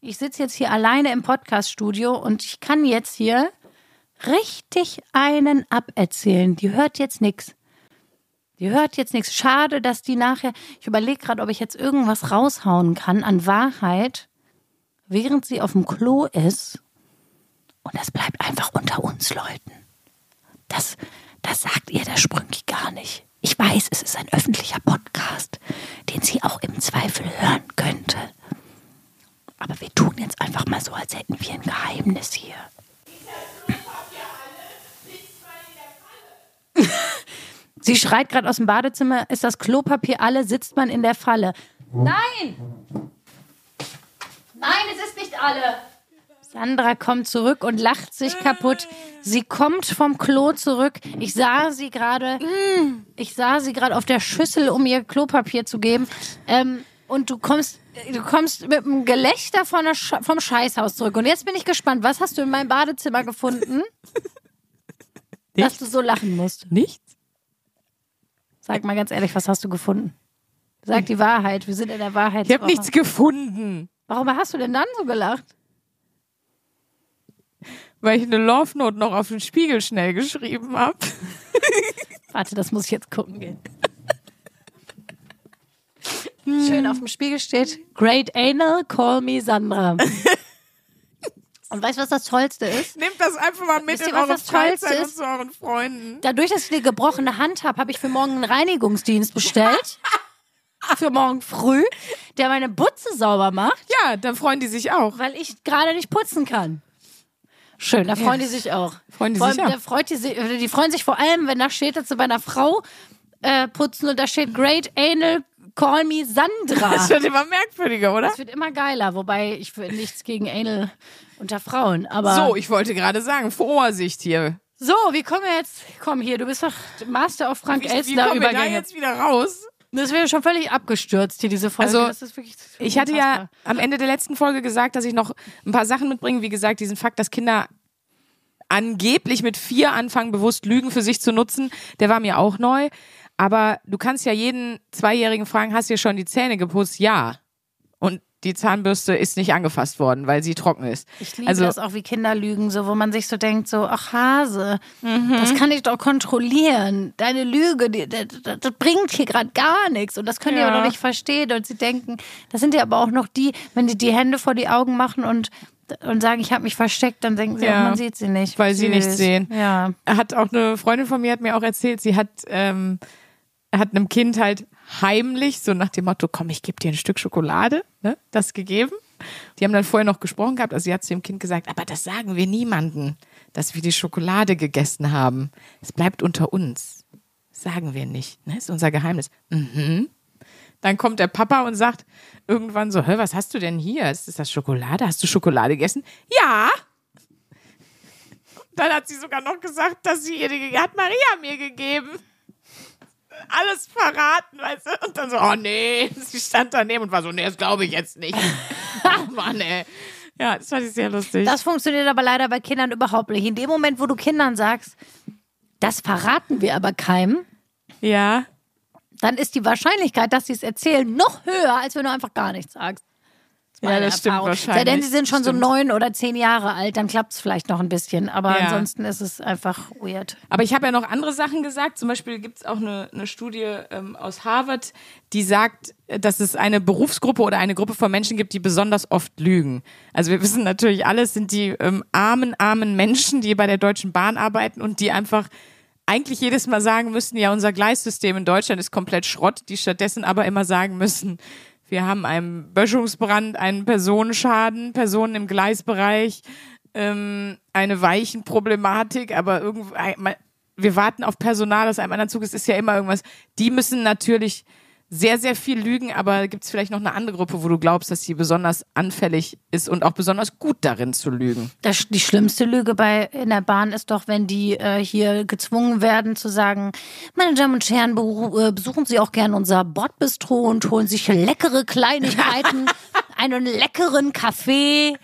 Ich sitze jetzt hier alleine im Podcaststudio und ich kann jetzt hier richtig einen aberzählen. Die hört jetzt nichts. Die hört jetzt nichts. Schade, dass die nachher. Ich überlege gerade, ob ich jetzt irgendwas raushauen kann an Wahrheit, während sie auf dem Klo ist. Und das bleibt einfach unter uns Leuten. Das, das sagt ihr der Sprünki gar nicht. Ich weiß, es ist ein öffentlicher Podcast, den sie auch im Zweifel hören könnte. Aber wir tun jetzt einfach mal so, als hätten wir ein Geheimnis hier. Sie schreit gerade aus dem Badezimmer, ist das Klopapier alle, sitzt man in der Falle. Nein! Nein, es ist nicht alle. Sandra kommt zurück und lacht sich kaputt. Sie kommt vom Klo zurück. Ich sah sie gerade. Ich sah sie gerade auf der Schüssel, um ihr Klopapier zu geben. Ähm, und du kommst, du kommst mit einem Gelächter von der Sch vom Scheißhaus zurück. Und jetzt bin ich gespannt. Was hast du in meinem Badezimmer gefunden, dass du so lachen musst? Nichts? Sag mal ganz ehrlich, was hast du gefunden? Sag die Wahrheit. Wir sind in der Wahrheit. Ich habe nichts gefunden, Warum hast du denn dann so gelacht? weil ich eine Love Note noch auf den Spiegel schnell geschrieben habe. Warte, das muss ich jetzt gucken gehen. Schön auf dem Spiegel steht: Great Anal, call me Sandra. Und weißt du, was das Tollste ist? Nehmt das einfach mal mit Wisst ihr, in was eure das Tollste Freizeit und ist? zu euren Freunden. Dadurch, dass ich eine gebrochene Hand habe, habe ich für morgen einen Reinigungsdienst bestellt. für morgen früh, der meine Butze sauber macht, Ja, dann freuen die sich auch. weil ich gerade nicht putzen kann. Schön, da freuen die sich auch. Freuen die vor sich allem, auch. da freut die, sich, die freuen sich vor allem, wenn da steht, dass sie bei einer Frau äh, putzen und da steht Great Anal Call Me Sandra. Das wird immer merkwürdiger, oder? Das wird immer geiler, wobei ich nichts gegen Anal unter Frauen, aber So, ich wollte gerade sagen, Vorsicht hier. so, wie kommen wir jetzt? Komm hier, du bist doch Master of Frank Wie, wie Elstner kommen wir da jetzt wieder raus? Das wäre schon völlig abgestürzt hier diese Folge. Also, Ich hatte ja am Ende der letzten Folge gesagt, dass ich noch ein paar Sachen mitbringe. Wie gesagt, diesen Fakt, dass Kinder angeblich mit vier anfangen, bewusst Lügen für sich zu nutzen, der war mir auch neu. Aber du kannst ja jeden Zweijährigen fragen, hast du dir schon die Zähne geputzt? Ja. Die Zahnbürste ist nicht angefasst worden, weil sie trocken ist. Ich liebe also, das auch, wie Kinder lügen, so wo man sich so denkt, so, ach Hase, Mhm. das kann ich doch kontrollieren. Deine Lüge, die, das, das, bringt hier gerade gar nichts. Und das können die Ja. aber noch nicht verstehen. Und sie denken, das sind ja aber auch noch die, wenn die die Hände vor die Augen machen und, und sagen, ich habe mich versteckt, dann denken sie, Ja. oh, man sieht sie nicht. Weil sie nicht Süß. sehen. Ja. hat auch eine Freundin von mir hat mir auch erzählt, sie hat ähm, hat einem Kind halt heimlich so nach dem Motto, komm, ich gebe dir ein Stück Schokolade, ne, das gegeben. Die haben dann vorher noch gesprochen gehabt, also sie hat zu dem Kind gesagt, aber das sagen wir niemanden, dass wir die Schokolade gegessen haben. Es bleibt unter uns. Das sagen wir nicht, ne? Ist unser Geheimnis. Mhm. Dann kommt der Papa und sagt irgendwann so, hör, was hast du denn hier? Ist das Schokolade? Hast du Schokolade gegessen? Ja. Dann hat sie sogar noch gesagt, dass sie ihr die hat Maria mir gegeben. Alles verraten, weißt du? Und dann so, oh nee, sie stand daneben und war so, nee, das glaube ich jetzt nicht. oh Mann, ey. Ja, das fand ich sehr lustig. Das funktioniert aber leider bei Kindern überhaupt nicht. In dem Moment, wo du Kindern sagst, das verraten wir aber keinem, ja. dann ist die Wahrscheinlichkeit, dass sie es erzählen, noch höher, als wenn du einfach gar nichts sagst. Ist Ja, meine das stimmt Erfahrung. wahrscheinlich. Sei denn, sie sind schon Stimmt. so neun oder zehn Jahre alt, dann klappt es vielleicht noch ein bisschen. Aber Ja. ansonsten ist es einfach weird. Aber ich habe ja noch andere Sachen gesagt. Zum Beispiel gibt es auch eine, eine Studie ähm, aus Harvard, die sagt, äh, dass es eine Berufsgruppe oder eine Gruppe von Menschen gibt, die besonders oft lügen. Also wir wissen natürlich alles, sind die ähm, armen, armen Menschen, die bei der Deutschen Bahn arbeiten und die einfach eigentlich jedes Mal sagen müssen, ja, unser Gleissystem in Deutschland ist komplett Schrott, die stattdessen aber immer sagen müssen, wir haben einen Böschungsbrand, einen Personenschaden, Personen im Gleisbereich, ähm, eine Weichenproblematik, aber irgendwie, wir warten auf Personal aus einem anderen Zug, es ist ja immer irgendwas. Die müssen natürlich sehr, sehr viel lügen, aber gibt es vielleicht noch eine andere Gruppe, wo du glaubst, dass sie besonders anfällig ist und auch besonders gut darin zu lügen? Das, die schlimmste Lüge bei in der Bahn ist doch, wenn die äh, hier gezwungen werden zu sagen, meine Damen und Herren, äh, besuchen Sie auch gerne unser Bordbistro und holen sich leckere Kleinigkeiten, einen leckeren Kaffee.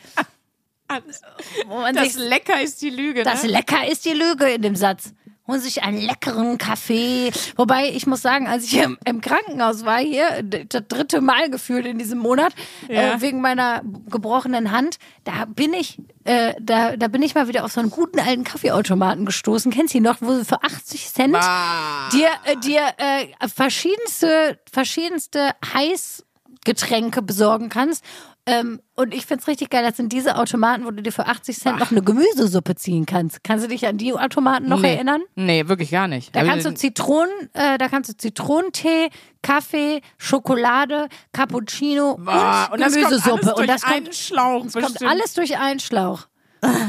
Man Das sich, lecker ist die Lüge, das ne? lecker ist die Lüge in dem Satz. Holen sich einen leckeren Kaffee. Wobei, ich muss sagen, als ich im, im Krankenhaus war hier, das dritte Mal gefühlt in diesem Monat, Ja. äh, wegen meiner gebrochenen Hand, da bin ich, äh, da, da bin ich mal wieder auf so einen guten alten Kaffeeautomaten gestoßen. Kennst du ihn noch, wo du für 80 Cent Ah. dir, äh, dir äh, verschiedenste, verschiedenste Heißgetränke besorgen kannst. Ähm, und ich find's richtig geil, das sind diese Automaten, wo du dir für 80 Cent noch eine Gemüsesuppe ziehen kannst. Kannst du dich an die Automaten noch nee. erinnern? Nee, wirklich gar nicht. Da Aber kannst du Zitronen, äh, da kannst du Zitronentee, Kaffee, Schokolade, Cappuccino Boah, und, Gemüsesuppe. Und und das einen kommt, Schlauch das kommt alles durch einen Schlauch.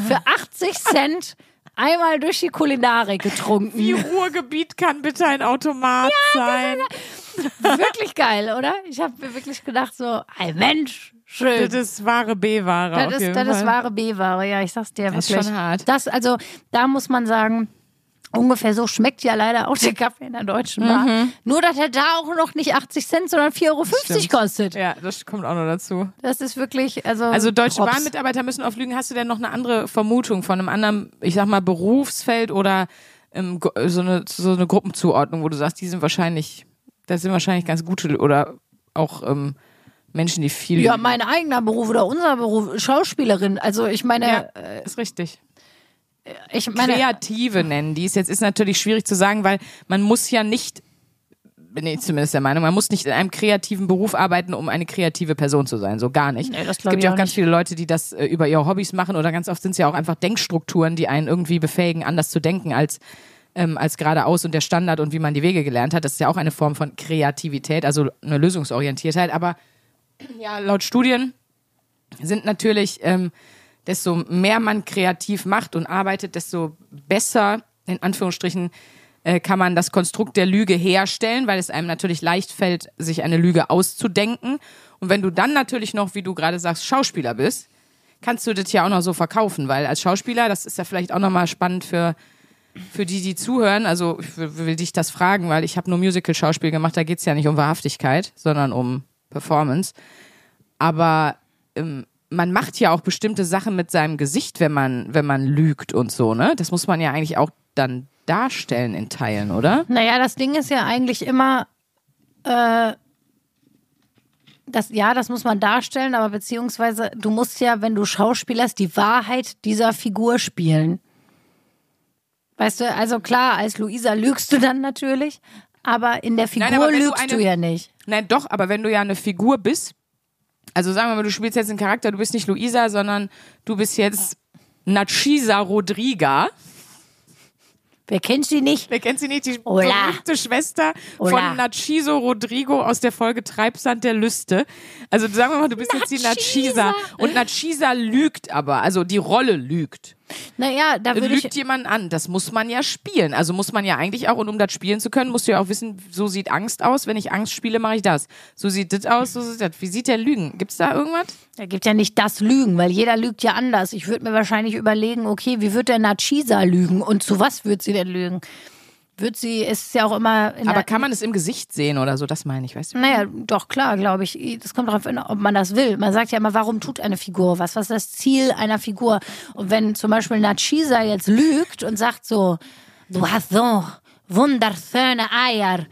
Für 80 Cent einmal durch die Kulinarik getrunken. Wie Ruhrgebiet kann bitte ein Automat sein? Wirklich geil, oder? Ich habe mir wirklich gedacht so, ein Mensch, schön. Das ist wahre B-Ware. Das ist, das ist wahre B-Ware, ja, ich sag's dir Das ist wirklich. schon hart. Das, also, da muss man sagen, ungefähr so schmeckt ja leider auch der Kaffee in der Deutschen Bahn. Mhm. Nur, dass er da auch noch nicht 80 Cent, sondern 4,50 Euro Stimmt. kostet. Ja, das kommt auch noch dazu. Das ist wirklich, also. Also deutsche. Bahnmitarbeiter müssen auf Lügen. Hast du denn noch eine andere Vermutung von einem anderen, ich sag mal, Berufsfeld oder ähm, so, eine, so eine Gruppenzuordnung, wo du sagst, die sind wahrscheinlich, das sind wahrscheinlich ganz gute oder auch ähm, Menschen, die viel. Ja, mein eigener Beruf oder unser Beruf, Schauspielerin. Also, ich meine, Ja, äh, ist richtig. ich meine. Kreative nennen die es. Jetzt ist natürlich schwierig zu sagen, weil man muss ja nicht bin ich zumindest der Meinung, man muss nicht in einem kreativen Beruf arbeiten, um eine kreative Person zu sein. So gar nicht. Nee, es gibt ja auch auch ganz nicht. viele Leute, die das äh, über ihre Hobbys machen oder ganz oft sind es ja auch einfach Denkstrukturen, die einen irgendwie befähigen, anders zu denken als ähm, als geradeaus und der Standard und wie man die Wege gelernt hat. Das ist ja auch eine Form von Kreativität, also eine Lösungsorientiertheit. Aber ja, laut Studien sind natürlich, ähm, desto mehr man kreativ macht und arbeitet, desto besser, in Anführungsstrichen, äh, kann man das Konstrukt der Lüge herstellen, weil es einem natürlich leicht fällt, sich eine Lüge auszudenken. Und wenn du dann natürlich noch, wie du gerade sagst, Schauspieler bist, kannst du das ja auch noch so verkaufen, weil als Schauspieler, das ist ja vielleicht auch nochmal spannend für, für die, die zuhören. Also ich will, dich das fragen, weil ich habe nur Musical-Schauspiel gemacht, da geht's ja nicht um Wahrhaftigkeit, sondern um Performance. Aber ähm, man macht ja auch bestimmte Sachen mit seinem Gesicht, wenn man, wenn man lügt und so, ne? Das muss man ja eigentlich auch dann darstellen in Teilen, oder? Naja, das Ding ist ja eigentlich immer, äh, das, ja, das muss man darstellen, aber beziehungsweise du musst ja, wenn du schauspielerst, die Wahrheit dieser Figur spielen. Weißt du, also klar, als Luisa lügst du dann natürlich, aber in der Figur Nein, du lügst du, eine- ja nicht. Nein, doch, aber wenn du ja eine Figur bist, also sagen wir mal, du spielst jetzt einen Charakter, du bist nicht Luisa, sondern du bist jetzt Nachisa Rodriga. Wer kennt sie nicht? Wer kennt sie nicht? Die berühmte Schwester Hola. von Nachiso Rodrigo aus der Folge Treibsand der Lüste. Also sagen wir mal, du bist jetzt die Nachisa. Und Nachisa lügt aber, also die Rolle lügt. Naja, da würde lügt ich. jemanden an. Das muss man ja spielen. Also muss man ja eigentlich auch, und um das spielen zu können, musst du ja auch wissen, so sieht Angst aus. Wenn ich Angst spiele, mache ich das. So sieht das aus, so sieht das. Wie sieht der Lügen? Gibt's da irgendwas? Da gibt ja nicht das Lügen, weil jeder lügt ja anders. Ich würde mir wahrscheinlich überlegen, okay, wie wird der Nachisa lügen und zu was wird sie denn lügen? Wird sie, ist ja auch immer in Aber kann man es im Gesicht sehen oder so? Das meine ich, weißt du? Naja, doch klar, glaube ich. Das kommt darauf an, ob man das will. Man sagt ja immer, warum tut eine Figur was? Was ist das Ziel einer Figur? Und wenn zum Beispiel Nachisa jetzt lügt und sagt so, du hast so wunderschöne Eier,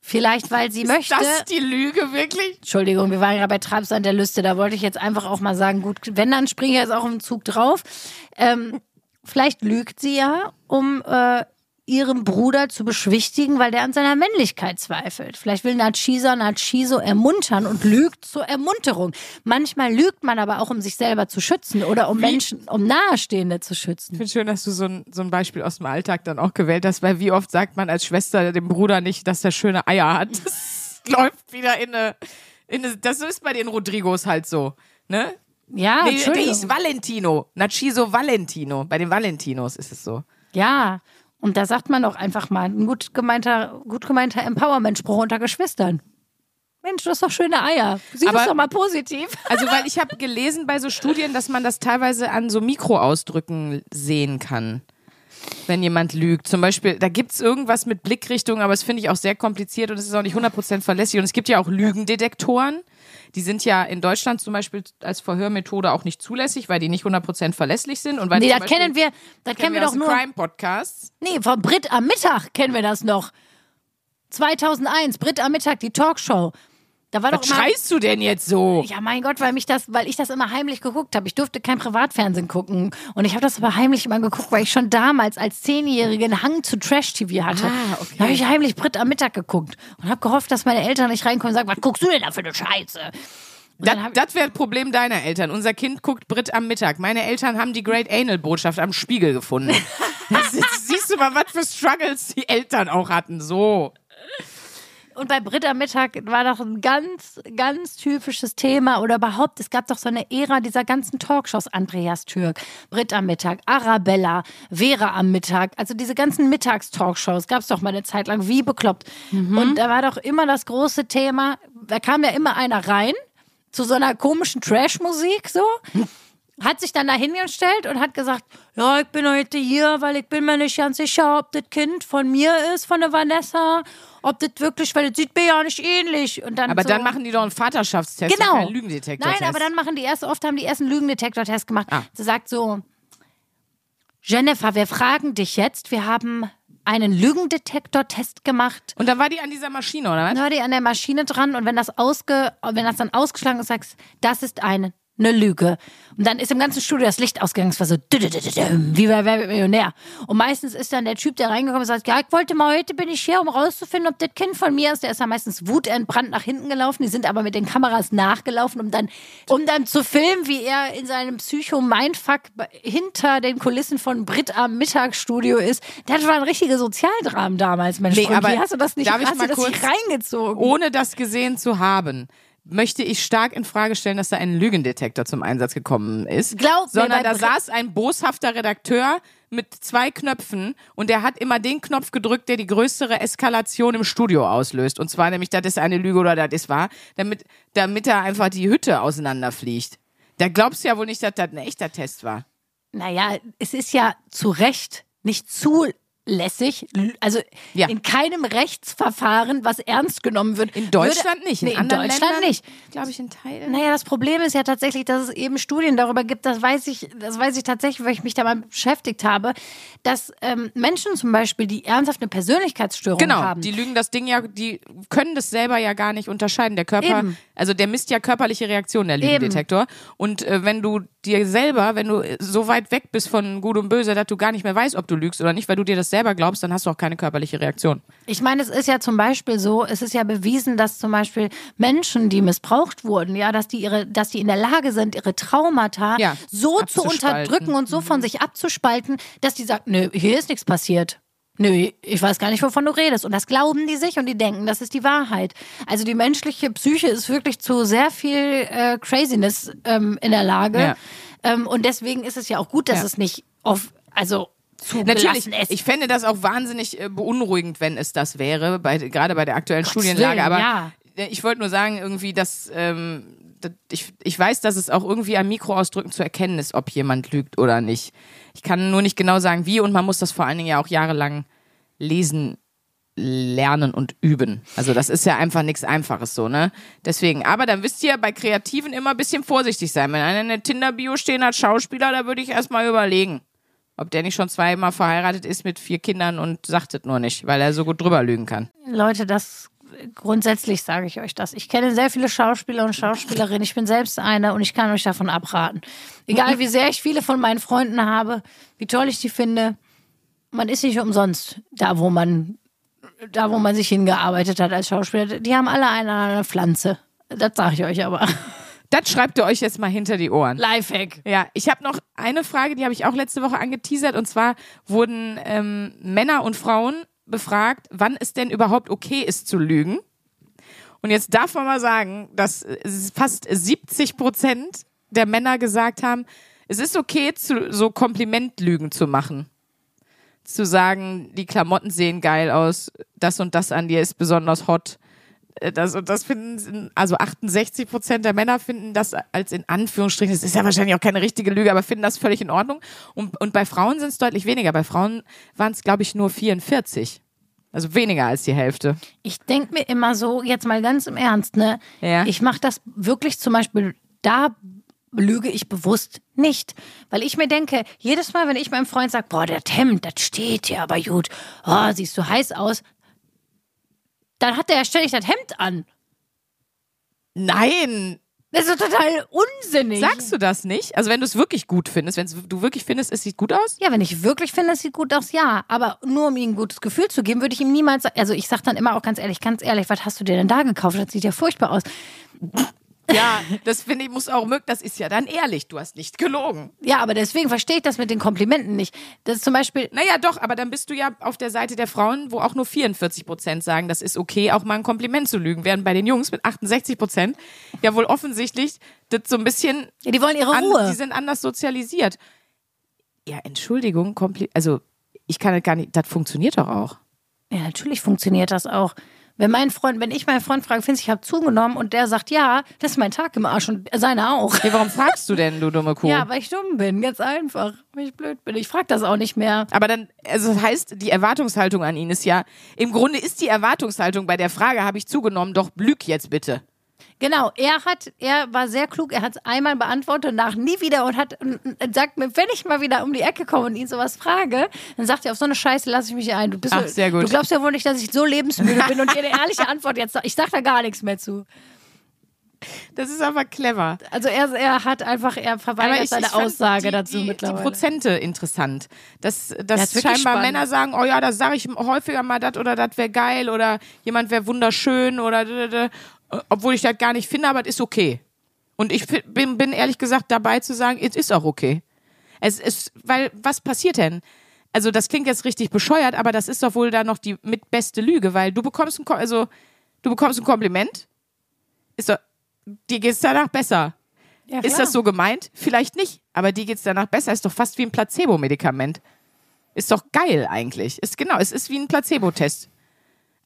vielleicht weil sie möchte. Das ist die Lüge, wirklich? Entschuldigung, wir waren ja bei Traps an der Lüste. Da wollte ich jetzt einfach auch mal sagen, gut, wenn, dann springe ich jetzt auch im Zug drauf. Ähm, vielleicht lügt sie ja, um äh, ihrem Bruder zu beschwichtigen, weil der an seiner Männlichkeit zweifelt. Vielleicht will Nachisa Nachiso ermuntern und lügt zur Ermunterung. Manchmal lügt man aber auch, um sich selber zu schützen oder um Menschen, um Nahestehende zu schützen. Ich finde schön, dass du so ein, so ein Beispiel aus dem Alltag dann auch gewählt hast, weil wie oft sagt man als Schwester dem Bruder nicht, dass er schöne Eier hat. Das läuft wieder in eine, in eine das ist bei den Rodrigos halt so, ne? Ja, Nee, der hieß Valentino. Nachiso Valentino. Bei den Valentinos ist es so. Ja, und da sagt man doch einfach mal ein gut gemeinter, gut gemeinter Empowerment-Spruch unter Geschwistern. Mensch, du hast doch schöne Eier. Sieh Aber- das doch mal positiv. Also, weil ich habe gelesen bei so Studien, dass man das teilweise an so Mikroausdrücken sehen kann. Wenn jemand lügt. Zum Beispiel, da gibt's irgendwas mit Blickrichtung, aber das finde ich auch sehr kompliziert und es ist auch nicht 100% verlässlich. Und es gibt ja auch Lügendetektoren. Die sind ja in Deutschland zum Beispiel als Verhörmethode auch nicht zulässig, weil die nicht 100% verlässlich sind. Und weil Nee, das Beispiel- kennen wir, das kennen wir aus doch nur. Crime-Podcasts. Nee, von Brit am Mittag kennen wir das noch. 2001, Brit am Mittag, die Talkshow. Da war Was doch immer. schreist du denn jetzt so? Ja, mein Gott, weil mich das, weil ich das immer heimlich geguckt habe. Ich durfte kein Privatfernsehen gucken. Und ich habe das aber heimlich immer geguckt, weil ich schon damals als Zehnjährige einen Hang zu Trash-TV hatte. Ah, okay. Da habe ich heimlich Brit am Mittag geguckt und habe gehofft, dass meine Eltern nicht reinkommen und sagen, was guckst du denn da für eine Scheiße? Und Das, das wäre ein Problem deiner Eltern. Unser Kind guckt Brit am Mittag. Meine Eltern haben die Great Anal Botschaft am Spiegel gefunden. Ist, siehst du mal, was für Struggles die Eltern auch hatten. So. Und bei Brit am Mittag war doch ein ganz, ganz typisches Thema oder überhaupt, es gab doch so eine Ära dieser ganzen Talkshows, Andreas Türk, Brit am Mittag, Arabella, Vera am Mittag, also diese ganzen Mittagstalkshows gab es doch mal eine Zeit lang, wie bekloppt. Und da war doch immer das große Thema, da kam ja immer einer rein zu so einer komischen Trash-Musik so. Hat sich dann da hingestellt und hat gesagt, ja, ich bin heute hier, weil ich bin mir nicht ganz sicher, ob das Kind von mir ist, von der Vanessa, ob das wirklich, weil das sieht mir ja nicht ähnlich. Und dann Aber so, dann machen die doch einen Vaterschaftstest, genau. keinen Lügendetektor. Nein, aber dann machen die erst, oft haben die erst einen Lügendetektor-Test gemacht. Ah. Sie sagt so, Jennifer, wir fragen dich jetzt, wir haben einen Lügendetektor-Test gemacht. Und dann war die an dieser Maschine, oder was? Dann war die an der Maschine dran und wenn das ausge, wenn das dann ausgeschlagen ist, sagst, das ist ein eine Lüge. Und dann ist im ganzen Studio das Licht ausgegangen. Es war so wie bei Wer wird Millionär. Und meistens ist dann der Typ, der reingekommen ist, sagt, ja, ich wollte mal, heute bin ich hier, um rauszufinden, ob das Kind von mir ist. Der ist dann meistens wutentbrannt nach hinten gelaufen. Die sind aber mit den Kameras nachgelaufen, um dann, um dann zu filmen, wie er in seinem Psycho-Mindfuck hinter den Kulissen von Brit am Mittagsstudio ist. Das war ein richtiger Sozialdram damals, Mensch. Nee, aber Wie hast du das nicht, darf ich mal kurz- reingezogen? Ohne das gesehen zu haben, möchte ich stark in Frage stellen, dass da ein Lügendetektor zum Einsatz gekommen ist. Glaub mir, sondern bei da saß ein boshafter Redakteur mit zwei Knöpfen und der hat immer den Knopf gedrückt, der die größere Eskalation im Studio auslöst. Und zwar nämlich, das ist eine Lüge oder das ist wahr, damit, damit er einfach die Hütte auseinanderfliegt. Da glaubst du ja wohl nicht, dass das ein echter Test war. Naja, es ist ja zu Recht nicht zulässig, also Ja. in keinem Rechtsverfahren, was ernst genommen wird. In Deutschland würde, nicht, Nee, in in, anderen Deutschland Ländern, nicht. Glaube ich in Teilen. Naja, das Problem ist ja tatsächlich, dass es eben Studien darüber gibt, das weiß ich, das weiß ich tatsächlich, weil ich mich da mal beschäftigt habe, dass ähm, Menschen zum Beispiel, die ernsthaft eine Persönlichkeitsstörung Genau, haben, die lügen das Ding ja, die können das selber ja gar nicht unterscheiden. Der Körper, Eben. also der misst ja körperliche Reaktionen, der Lügendetektor. Und äh, wenn du dir selber, wenn du so weit weg bist von Gut und Böse, dass du gar nicht mehr weißt, ob du lügst oder nicht, weil du dir das selber glaubst, dann hast du auch keine körperliche Reaktion. Ich meine, es ist ja zum Beispiel so, es ist ja bewiesen, dass zum Beispiel Menschen, die missbraucht wurden, ja, dass die ihre, dass die in der Lage sind, ihre Traumata Ja, so zu unterdrücken und so von sich abzuspalten, dass die sagt, nö, hier ist nichts passiert. Nö, ich weiß gar nicht, wovon du redest. Und das glauben die sich und die denken, das ist die Wahrheit. Also die menschliche Psyche ist wirklich zu sehr viel äh, Craziness ähm, in der Lage. Ja. Ähm, und deswegen ist es ja auch gut, dass Ja. es nicht auf, also Natürlich, zugelassen ist. ich fände das auch wahnsinnig äh, beunruhigend, wenn es das wäre, bei, gerade bei der aktuellen Gottes Studienlage. Willen, Aber ja. äh, ich wollte nur sagen, irgendwie, dass ähm, ich, ich weiß, dass es auch irgendwie an Mikroausdrücken zu erkennen ist, ob jemand lügt oder nicht. Ich kann nur nicht genau sagen, wie und man muss das vor allen Dingen ja auch jahrelang lesen, lernen und üben. Also das ist ja einfach nichts Einfaches so, ne? Deswegen, aber dann wisst ihr bei Kreativen immer ein bisschen vorsichtig sein. Wenn einer eine Tinder-Bio stehen hat, Schauspieler, da würde ich erstmal überlegen. Ob der nicht schon zweimal verheiratet ist mit vier Kindern und sagt es nur nicht, weil er so gut drüber lügen kann. Leute, das grundsätzlich sage ich euch das. Ich kenne sehr viele Schauspieler und Schauspielerinnen. Ich bin selbst eine und ich kann euch davon abraten. Egal wie sehr ich viele von meinen Freunden habe, wie toll ich die finde, man ist nicht umsonst da, wo man da, wo man sich hingearbeitet hat als Schauspieler. Die haben alle eine, eine Pflanze. Das sage ich euch aber. Das schreibt ihr euch jetzt mal hinter die Ohren. Lifehack. Ja, ich habe noch eine Frage, die habe ich auch letzte Woche angeteasert. Und zwar wurden ähm, Männer und Frauen befragt, wann es denn überhaupt okay ist zu lügen. Und jetzt darf man mal sagen, dass äh, fast 70 Prozent der Männer gesagt haben, es ist okay, zu, so Komplimentlügen zu machen. Zu sagen, die Klamotten sehen geil aus, das und das an dir ist besonders hot. Äh, Das das finden, also 68 Prozent der Männer finden das als in Anführungsstrichen, das ist ja wahrscheinlich auch keine richtige Lüge, aber finden das völlig in Ordnung. Und, und bei Frauen sind es deutlich weniger. Bei Frauen waren es, glaube ich, nur 44. Also weniger als die Hälfte. Ich denke mir immer so, jetzt mal ganz im Ernst, ne? Ja. Ich mache das wirklich zum Beispiel, da lüge ich bewusst nicht. Weil ich mir denke, jedes Mal, wenn ich meinem Freund sage, boah, das Hemd, das steht dir aber gut, oh, siehst du heiß aus, dann hat er ja ständig das Hemd an. Nein, Das ist doch total unsinnig. sagst du das nicht? Also wenn du es wirklich gut findest, wenn du wirklich findest, es sieht gut aus? Ja, wenn ich wirklich finde, es sieht gut aus, ja. Aber nur um ihm ein gutes Gefühl zu geben, würde ich ihm niemals sagen. Also ich sage dann immer auch ganz ehrlich, ganz ehrlich, was hast du dir denn da gekauft? Das sieht ja furchtbar aus. Ja, das finde ich, muss auch mögen. Das ist ja dann ehrlich. Du hast nicht gelogen. Ja, aber deswegen verstehe ich das mit den Komplimenten nicht. Das ist zum Beispiel, Naja, doch, aber dann bist du ja auf der Seite der Frauen, wo auch nur 44 Prozent sagen, das ist okay, auch mal ein Kompliment zu lügen. Während bei den Jungs mit 68 Prozent ja wohl offensichtlich das so ein bisschen, ja, die wollen ihre an, Ruhe. die sind anders sozialisiert. Ja, Entschuldigung, Kompli also ich kann das gar nicht, das funktioniert doch auch. Ja, natürlich funktioniert das auch. Wenn mein Freund, wenn ich meinen Freund frage, findest ich habe zugenommen und der sagt ja, das ist mein Tag im Arsch und seiner auch. Ja, warum fragst du denn, du dumme Kuh? Ja, weil ich dumm bin, ganz einfach. Weil ich blöd bin. Ich frage das auch nicht mehr. Aber dann, also das heißt, die Erwartungshaltung an ihn ist ja, im Grunde ist die Erwartungshaltung bei der Frage, habe ich zugenommen, doch lüg jetzt bitte. Genau, er hat, er war sehr klug, er hat es einmal beantwortet, nach nie wieder und hat und, und sagt mir, wenn ich mal wieder um die Ecke komme und ihn sowas frage, dann sagt er, auf so eine Scheiße lasse ich mich ein. Du bist Ach, sehr gut. Du glaubst ja wohl nicht, dass ich so lebensmüde bin und dir eine ehrliche Antwort jetzt. Ich sag da gar nichts mehr zu. Das ist aber clever. Also er, er hat einfach, er verweigert seine fand Aussage die, dazu die, mittlerweile. Die Prozente interessant. Dass, dass wirklich scheinbar spannend. Männer sagen, oh ja, das sage ich häufiger mal, das oder das wäre geil oder jemand wäre wunderschön oder obwohl ich das gar nicht finde, aber es ist okay. Und ich bin, bin ehrlich gesagt dabei zu sagen, es ist auch okay. Es ist, weil, was passiert denn? Also, das klingt jetzt richtig bescheuert, aber das ist doch wohl da noch die mit beste Lüge, weil du bekommst ein, also, du bekommst ein Kompliment, ist doch, dir geht's danach besser. ja, Ist das so gemeint? Vielleicht nicht, aber dir geht's danach besser. Ist doch fast wie ein Placebo-Medikament. Ist doch geil eigentlich. Ist genau, es ist wie ein Placebo-Test.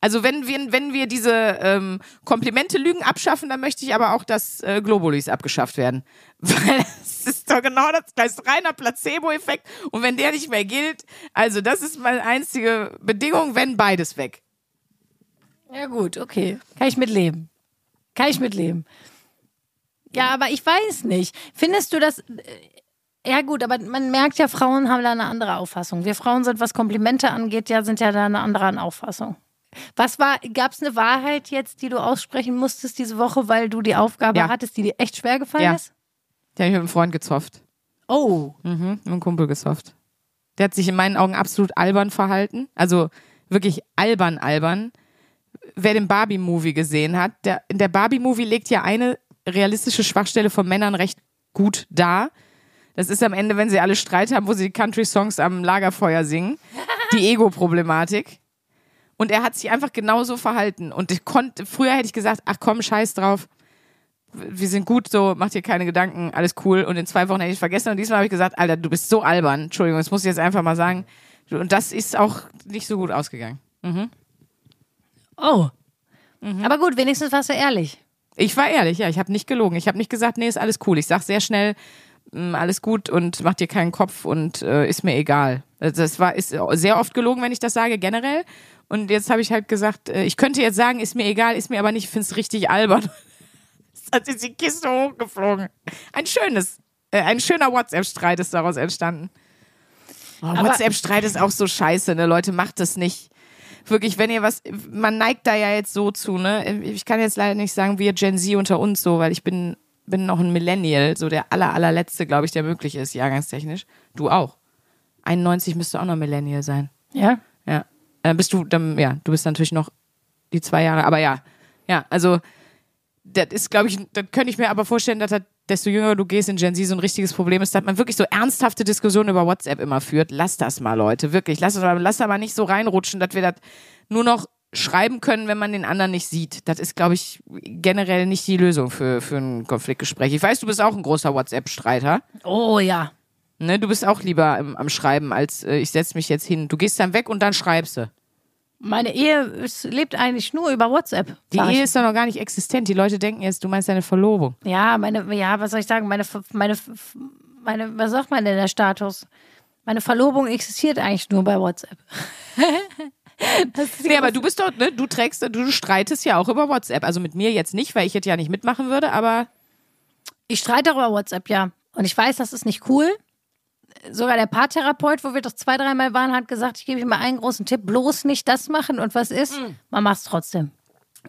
Also wenn wir, wenn wir diese ähm, Komplimente-Lügen abschaffen, dann möchte ich aber auch, dass äh, Globulis abgeschafft werden. Weil es ist doch genau das, das ist reiner Placebo-Effekt. Und wenn der nicht mehr gilt, also das ist meine einzige Bedingung, wenn beides weg. Ja, gut, okay. Kann ich mitleben. Kann ich mitleben. Ja, aber ich weiß nicht. Findest du das. äh, Ja, gut, aber man merkt ja, Frauen haben da eine andere Auffassung. Wir Frauen sind, was Komplimente angeht, ja, sind ja da eine andere Auffassung. Was war, gab es eine Wahrheit jetzt, die du aussprechen musstest diese Woche, weil du die Aufgabe Ja. hattest, die dir echt schwer gefallen Ja. ist? Hat mich mit einem Freund gezofft. Oh. Mhm, mit einem Kumpel gesofft. Der hat sich in meinen Augen absolut albern verhalten. Also wirklich albern, albern. Wer den Barbie-Movie gesehen hat, der, in der Barbie-Movie legt ja eine realistische Schwachstelle von Männern recht gut dar. Das ist am Ende, wenn sie alle Streit haben, wo sie die Country-Songs am Lagerfeuer singen. Die Ego-Problematik. Und er hat sich einfach genauso verhalten. Und ich konnte, früher hätte ich gesagt, ach komm, scheiß drauf. Wir sind gut so, mach dir keine Gedanken, alles cool. Und in zwei Wochen hätte ich vergessen. Und diesmal habe ich gesagt, Alter, du bist so albern. Entschuldigung, das muss ich jetzt einfach mal sagen. Und das ist auch nicht so gut ausgegangen. Oh. Aber gut, wenigstens warst du ehrlich. Ich war ehrlich, ja, ich habe nicht gelogen. Ich habe nicht gesagt, nee, ist alles cool. Ich sag sehr schnell, mh, alles gut und mach dir keinen Kopf und äh, ist mir egal. Also Das war ist sehr oft gelogen, wenn ich das sage, generell. Und jetzt habe ich halt gesagt, äh, ich könnte jetzt sagen, ist mir egal, ist mir aber nicht, ich finde es richtig albern. Hat jetzt die Kiste hochgeflogen. Ein schönes, äh, ein schöner WhatsApp-Streit ist daraus entstanden. Oh, WhatsApp-Streit ist auch so scheiße, ne? Leute, macht das nicht. Wirklich, wenn ihr was, man neigt da ja jetzt so zu, ne? Ich kann jetzt leider nicht sagen, wir Gen Z unter uns so, weil ich bin, bin noch ein Millennial, so der aller, allerletzte, glaube ich, der möglich ist, jahrgangstechnisch. Du auch. 91 müsste auch noch Millennial sein. Ja? Ja. Äh, bist du, dann, ja, du bist natürlich noch die zwei Jahre, aber ja. Ja, also, das ist, glaube ich, das könnte ich mir aber vorstellen, dass das, desto jünger du gehst in Gen Z, so ein richtiges Problem ist, dass man wirklich so ernsthafte Diskussionen über WhatsApp immer führt. Lass das mal, Leute, wirklich. Lass das mal, lass da nicht so reinrutschen, dass wir das nur noch schreiben können, wenn man den anderen nicht sieht. Das ist, glaube ich, generell nicht die Lösung für, für ein Konfliktgespräch. Ich weiß, du bist auch ein großer WhatsApp-Streiter. Oh ja. Ne, du bist auch lieber im, am Schreiben, als äh, ich setze mich jetzt hin. Du gehst dann weg und dann schreibst du. Meine Ehe es lebt eigentlich nur über WhatsApp. Die ich. Ehe ist doch noch gar nicht existent. Die Leute denken jetzt, du meinst deine Verlobung. Ja, meine, ja, was soll ich sagen? Meine, meine, meine, was sagt man denn der Status? Meine Verlobung existiert eigentlich nur bei WhatsApp. ist Nee, aber du bist dort, ne? Du trägst, du streitest ja auch über WhatsApp. Also mit mir jetzt nicht, weil ich jetzt ja nicht mitmachen würde, aber ich streite auch über WhatsApp, ja. Und ich weiß, das ist nicht cool. Sogar der Paartherapeut, wo wir doch zwei, dreimal waren, hat gesagt, ich gebe ihm mal einen großen Tipp, bloß nicht das machen. Und was ist? Man macht es trotzdem.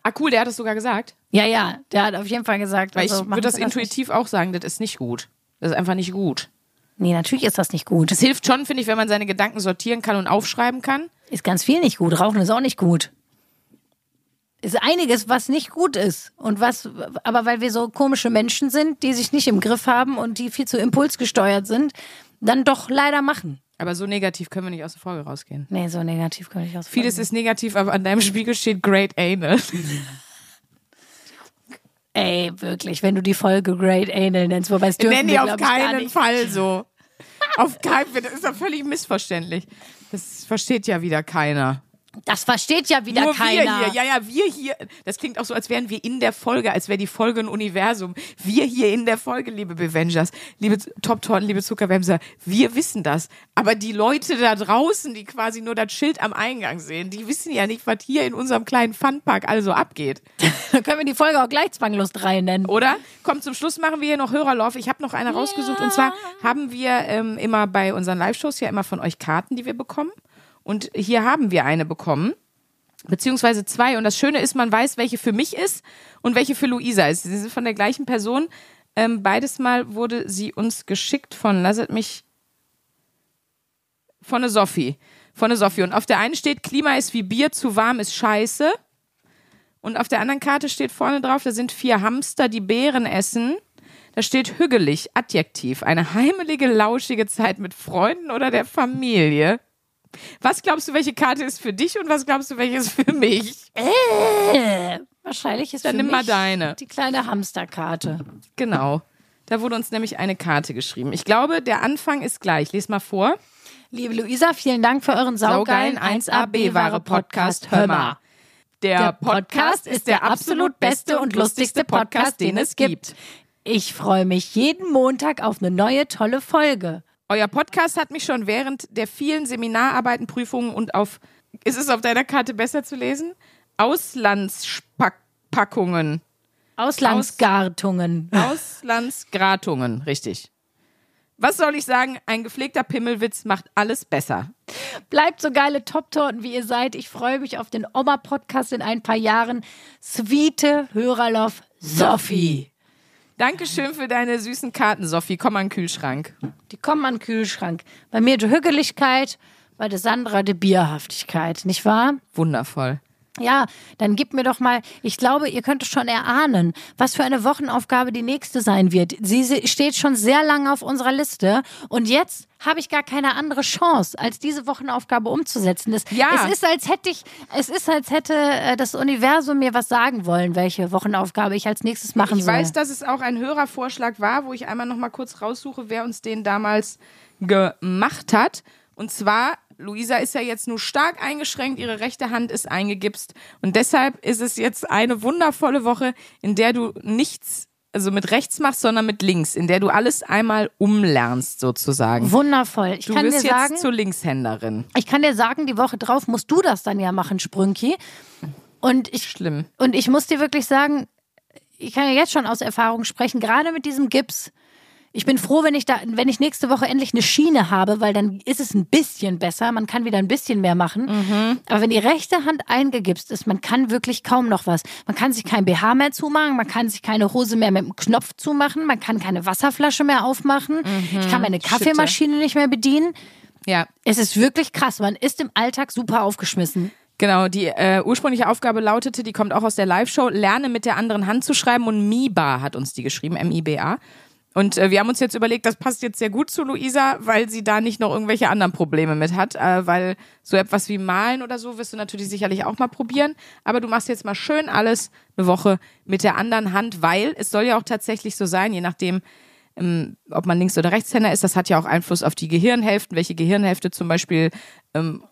ah cool, der hat es sogar gesagt. Ja, ja, der hat auf jeden Fall gesagt. Weil also ich würde das nicht. intuitiv auch sagen, das ist nicht gut. Das ist einfach nicht gut. Nee, natürlich ist das nicht gut. Das hilft schon, finde ich, wenn man seine Gedanken sortieren kann und aufschreiben kann. Ist ganz viel nicht gut. Rauchen ist auch nicht gut. Ist einiges, was nicht gut ist. Und was, aber weil wir so komische Menschen sind, die sich nicht im Griff haben und die viel zu impulsgesteuert sind, dann doch leider machen. Aber so negativ können wir nicht aus der Folge rausgehen. Nee, so negativ kann ich aus. Vieles ist negativ, aber an deinem Spiegel steht Great Anal. Ey, wirklich, wenn du die Folge Great Anal nennst, wobei es dürfen Nenn die wir, auf keinen nicht. Fall so. Auf keinen Fall. Das ist doch völlig missverständlich. Das versteht ja wieder keiner. Das versteht ja wieder Nur keiner. wir hier. Ja, ja, wir hier. Das klingt auch so, als wären wir in der Folge, als wäre die Folge ein Universum. Wir hier in der Folge, liebe Bevengers, liebe Top-Torten, liebe Zuckerwämser, wir wissen das. Aber die Leute da draußen, die quasi nur das Schild am Eingang sehen, die wissen ja nicht, was hier in unserem kleinen Funpark also abgeht. Dann können wir die Folge auch gleich zwanglos drei nennen. Oder? Komm, zum Schluss machen wir hier noch Hörerlauf. Ich habe noch eine rausgesucht. Und zwar haben wir ähm, immer bei unseren Live-Shows ja immer von euch Karten, die wir bekommen. Und hier haben wir eine bekommen. Beziehungsweise zwei. Und das Schöne ist, man weiß, welche für mich ist und welche für Luisa ist. Sie sind von der gleichen Person. Ähm, beides Mal wurde sie uns geschickt von, lasset mich, von der Sophie. Von der Sophie. Und auf der einen steht, Klima ist wie Bier, zu warm ist scheiße. Und auf der anderen Karte steht vorne drauf, da sind vier Hamster, die Beeren essen. Da steht hügelig, Adjektiv. Eine heimelige, lauschige Zeit mit Freunden oder der Familie. Was glaubst du, welche Karte ist für dich und was glaubst du, welche ist für mich? Äh, wahrscheinlich ist Dann für nimm mich mal deine. die kleine Hamsterkarte. Genau. Da wurde uns nämlich eine Karte geschrieben. Ich glaube, der Anfang ist gleich. Les mal vor. Liebe Luisa, vielen Dank für euren saugeilen 1AB-Ware-Podcast. Hör mal. Der Podcast ist der absolut beste und lustigste Podcast, den es gibt. Ich freue mich jeden Montag auf eine neue tolle Folge. Euer Podcast hat mich schon während der vielen Seminararbeiten, Prüfungen und auf, ist es auf deiner Karte besser zu lesen? Auslandspackungen. Auslandsgartungen. Auslandsgratungen, richtig. Was soll ich sagen? Ein gepflegter Pimmelwitz macht alles besser. Bleibt so geile Top-Torten, wie ihr seid. Ich freue mich auf den Oma-Podcast in ein paar Jahren. Sweete Hörerloff Sophie. Dankeschön für deine süßen Karten, Sophie. Komm an den Kühlschrank. Die kommen an den Kühlschrank. Bei mir die Hügeligkeit, bei der Sandra die Bierhaftigkeit, nicht wahr? Wundervoll. Ja, dann gib mir doch mal, ich glaube, ihr könnt es schon erahnen, was für eine Wochenaufgabe die nächste sein wird. Sie steht schon sehr lange auf unserer Liste und jetzt habe ich gar keine andere Chance, als diese Wochenaufgabe umzusetzen. Das, Ja. Es ist, als hätte ich, es ist, als hätte äh, das Universum mir was sagen wollen, welche Wochenaufgabe ich als nächstes machen Ich soll. weiß, dass es auch ein Hörervorschlag war, wo ich einmal noch mal kurz raussuche, wer uns den damals gemacht hat. Und zwar, Luisa ist ja jetzt nur stark eingeschränkt, ihre rechte Hand ist eingegipst. Und deshalb ist es jetzt eine wundervolle Woche, in der du nichts, also mit rechts machst, sondern mit links, in der du alles einmal umlernst, sozusagen. Wundervoll. Ich Du kann dir wirst jetzt sagen, zur Linkshänderin. ich kann dir sagen, die Woche drauf musst du das dann ja machen, Sprünki. Und ich Schlimm. Und ich muss dir wirklich sagen, ich kann ja jetzt schon aus Erfahrung sprechen, gerade mit diesem Gips. Ich bin froh, wenn ich da, wenn ich nächste Woche endlich eine Schiene habe, weil dann ist es ein bisschen besser. Man kann wieder ein bisschen mehr machen. Aber wenn die rechte Hand eingegipst ist, man kann wirklich kaum noch was. Man kann sich kein BH mehr zumachen, man kann sich keine Hose mehr mit dem Knopf zumachen, man kann keine Wasserflasche mehr aufmachen. Ich kann meine Kaffeemaschine nicht mehr bedienen. Ja, Es ist wirklich krass. Man ist im Alltag super aufgeschmissen. Genau, die äh, ursprüngliche Aufgabe lautete, die kommt auch aus der Live-Show, lerne mit der anderen Hand zu schreiben und Miba hat uns die geschrieben, M-I-B-A. Und äh, wir haben uns jetzt überlegt, das passt jetzt sehr gut zu Luisa, weil sie da nicht noch irgendwelche anderen Probleme mit hat, äh, weil so etwas wie Malen oder so wirst du natürlich sicherlich auch mal probieren, aber du machst jetzt mal schön alles eine Woche mit der anderen Hand, weil es soll ja auch tatsächlich so sein, je nachdem, ähm, ob man Links- oder Rechtshänder ist, das hat ja auch Einfluss auf die Gehirnhälften, welche Gehirnhälfte zum Beispiel ähm,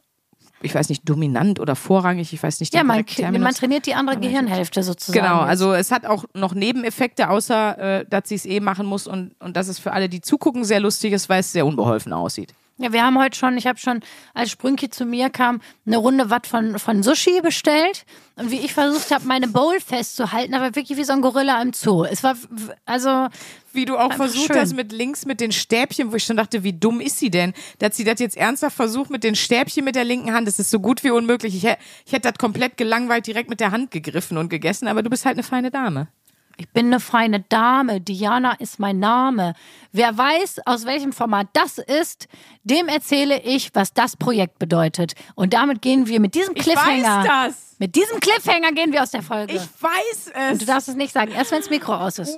ich weiß nicht, dominant oder vorrangig, ich weiß nicht. Ja, man, man trainiert die andere Gehirnhälfte sozusagen. Genau, jetzt. also es hat auch noch Nebeneffekte, außer äh, dass sie es eh machen muss und, und dass es für alle, die zugucken, sehr lustig ist, weil es sehr unbeholfen aussieht. Ja, wir haben heute schon, ich habe schon, als Sprünki zu mir kam, eine Runde Watt von, von Sushi bestellt. Und wie ich versucht habe, meine Bowl festzuhalten, aber wirklich wie so ein Gorilla im Zoo. Es war, also, Wie du auch versucht schön. hast mit links mit den Stäbchen, wo ich schon dachte, wie dumm ist sie denn? Dass sie das jetzt ernsthaft versucht mit den Stäbchen mit der linken Hand. Das ist so gut wie unmöglich. Ich, ich hätte das komplett gelangweilt direkt mit der Hand gegriffen und gegessen, aber du bist halt eine feine Dame. ich bin eine feine Dame. Diana ist mein Name. Wer weiß, aus welchem Format das ist, dem erzähle ich, was das Projekt bedeutet. Und damit gehen wir mit diesem Ich Cliffhanger. weiß das. Mit diesem Cliffhanger gehen wir aus der Folge. Ich weiß es. Und du darfst es nicht sagen, erst wenn das Mikro aus ist.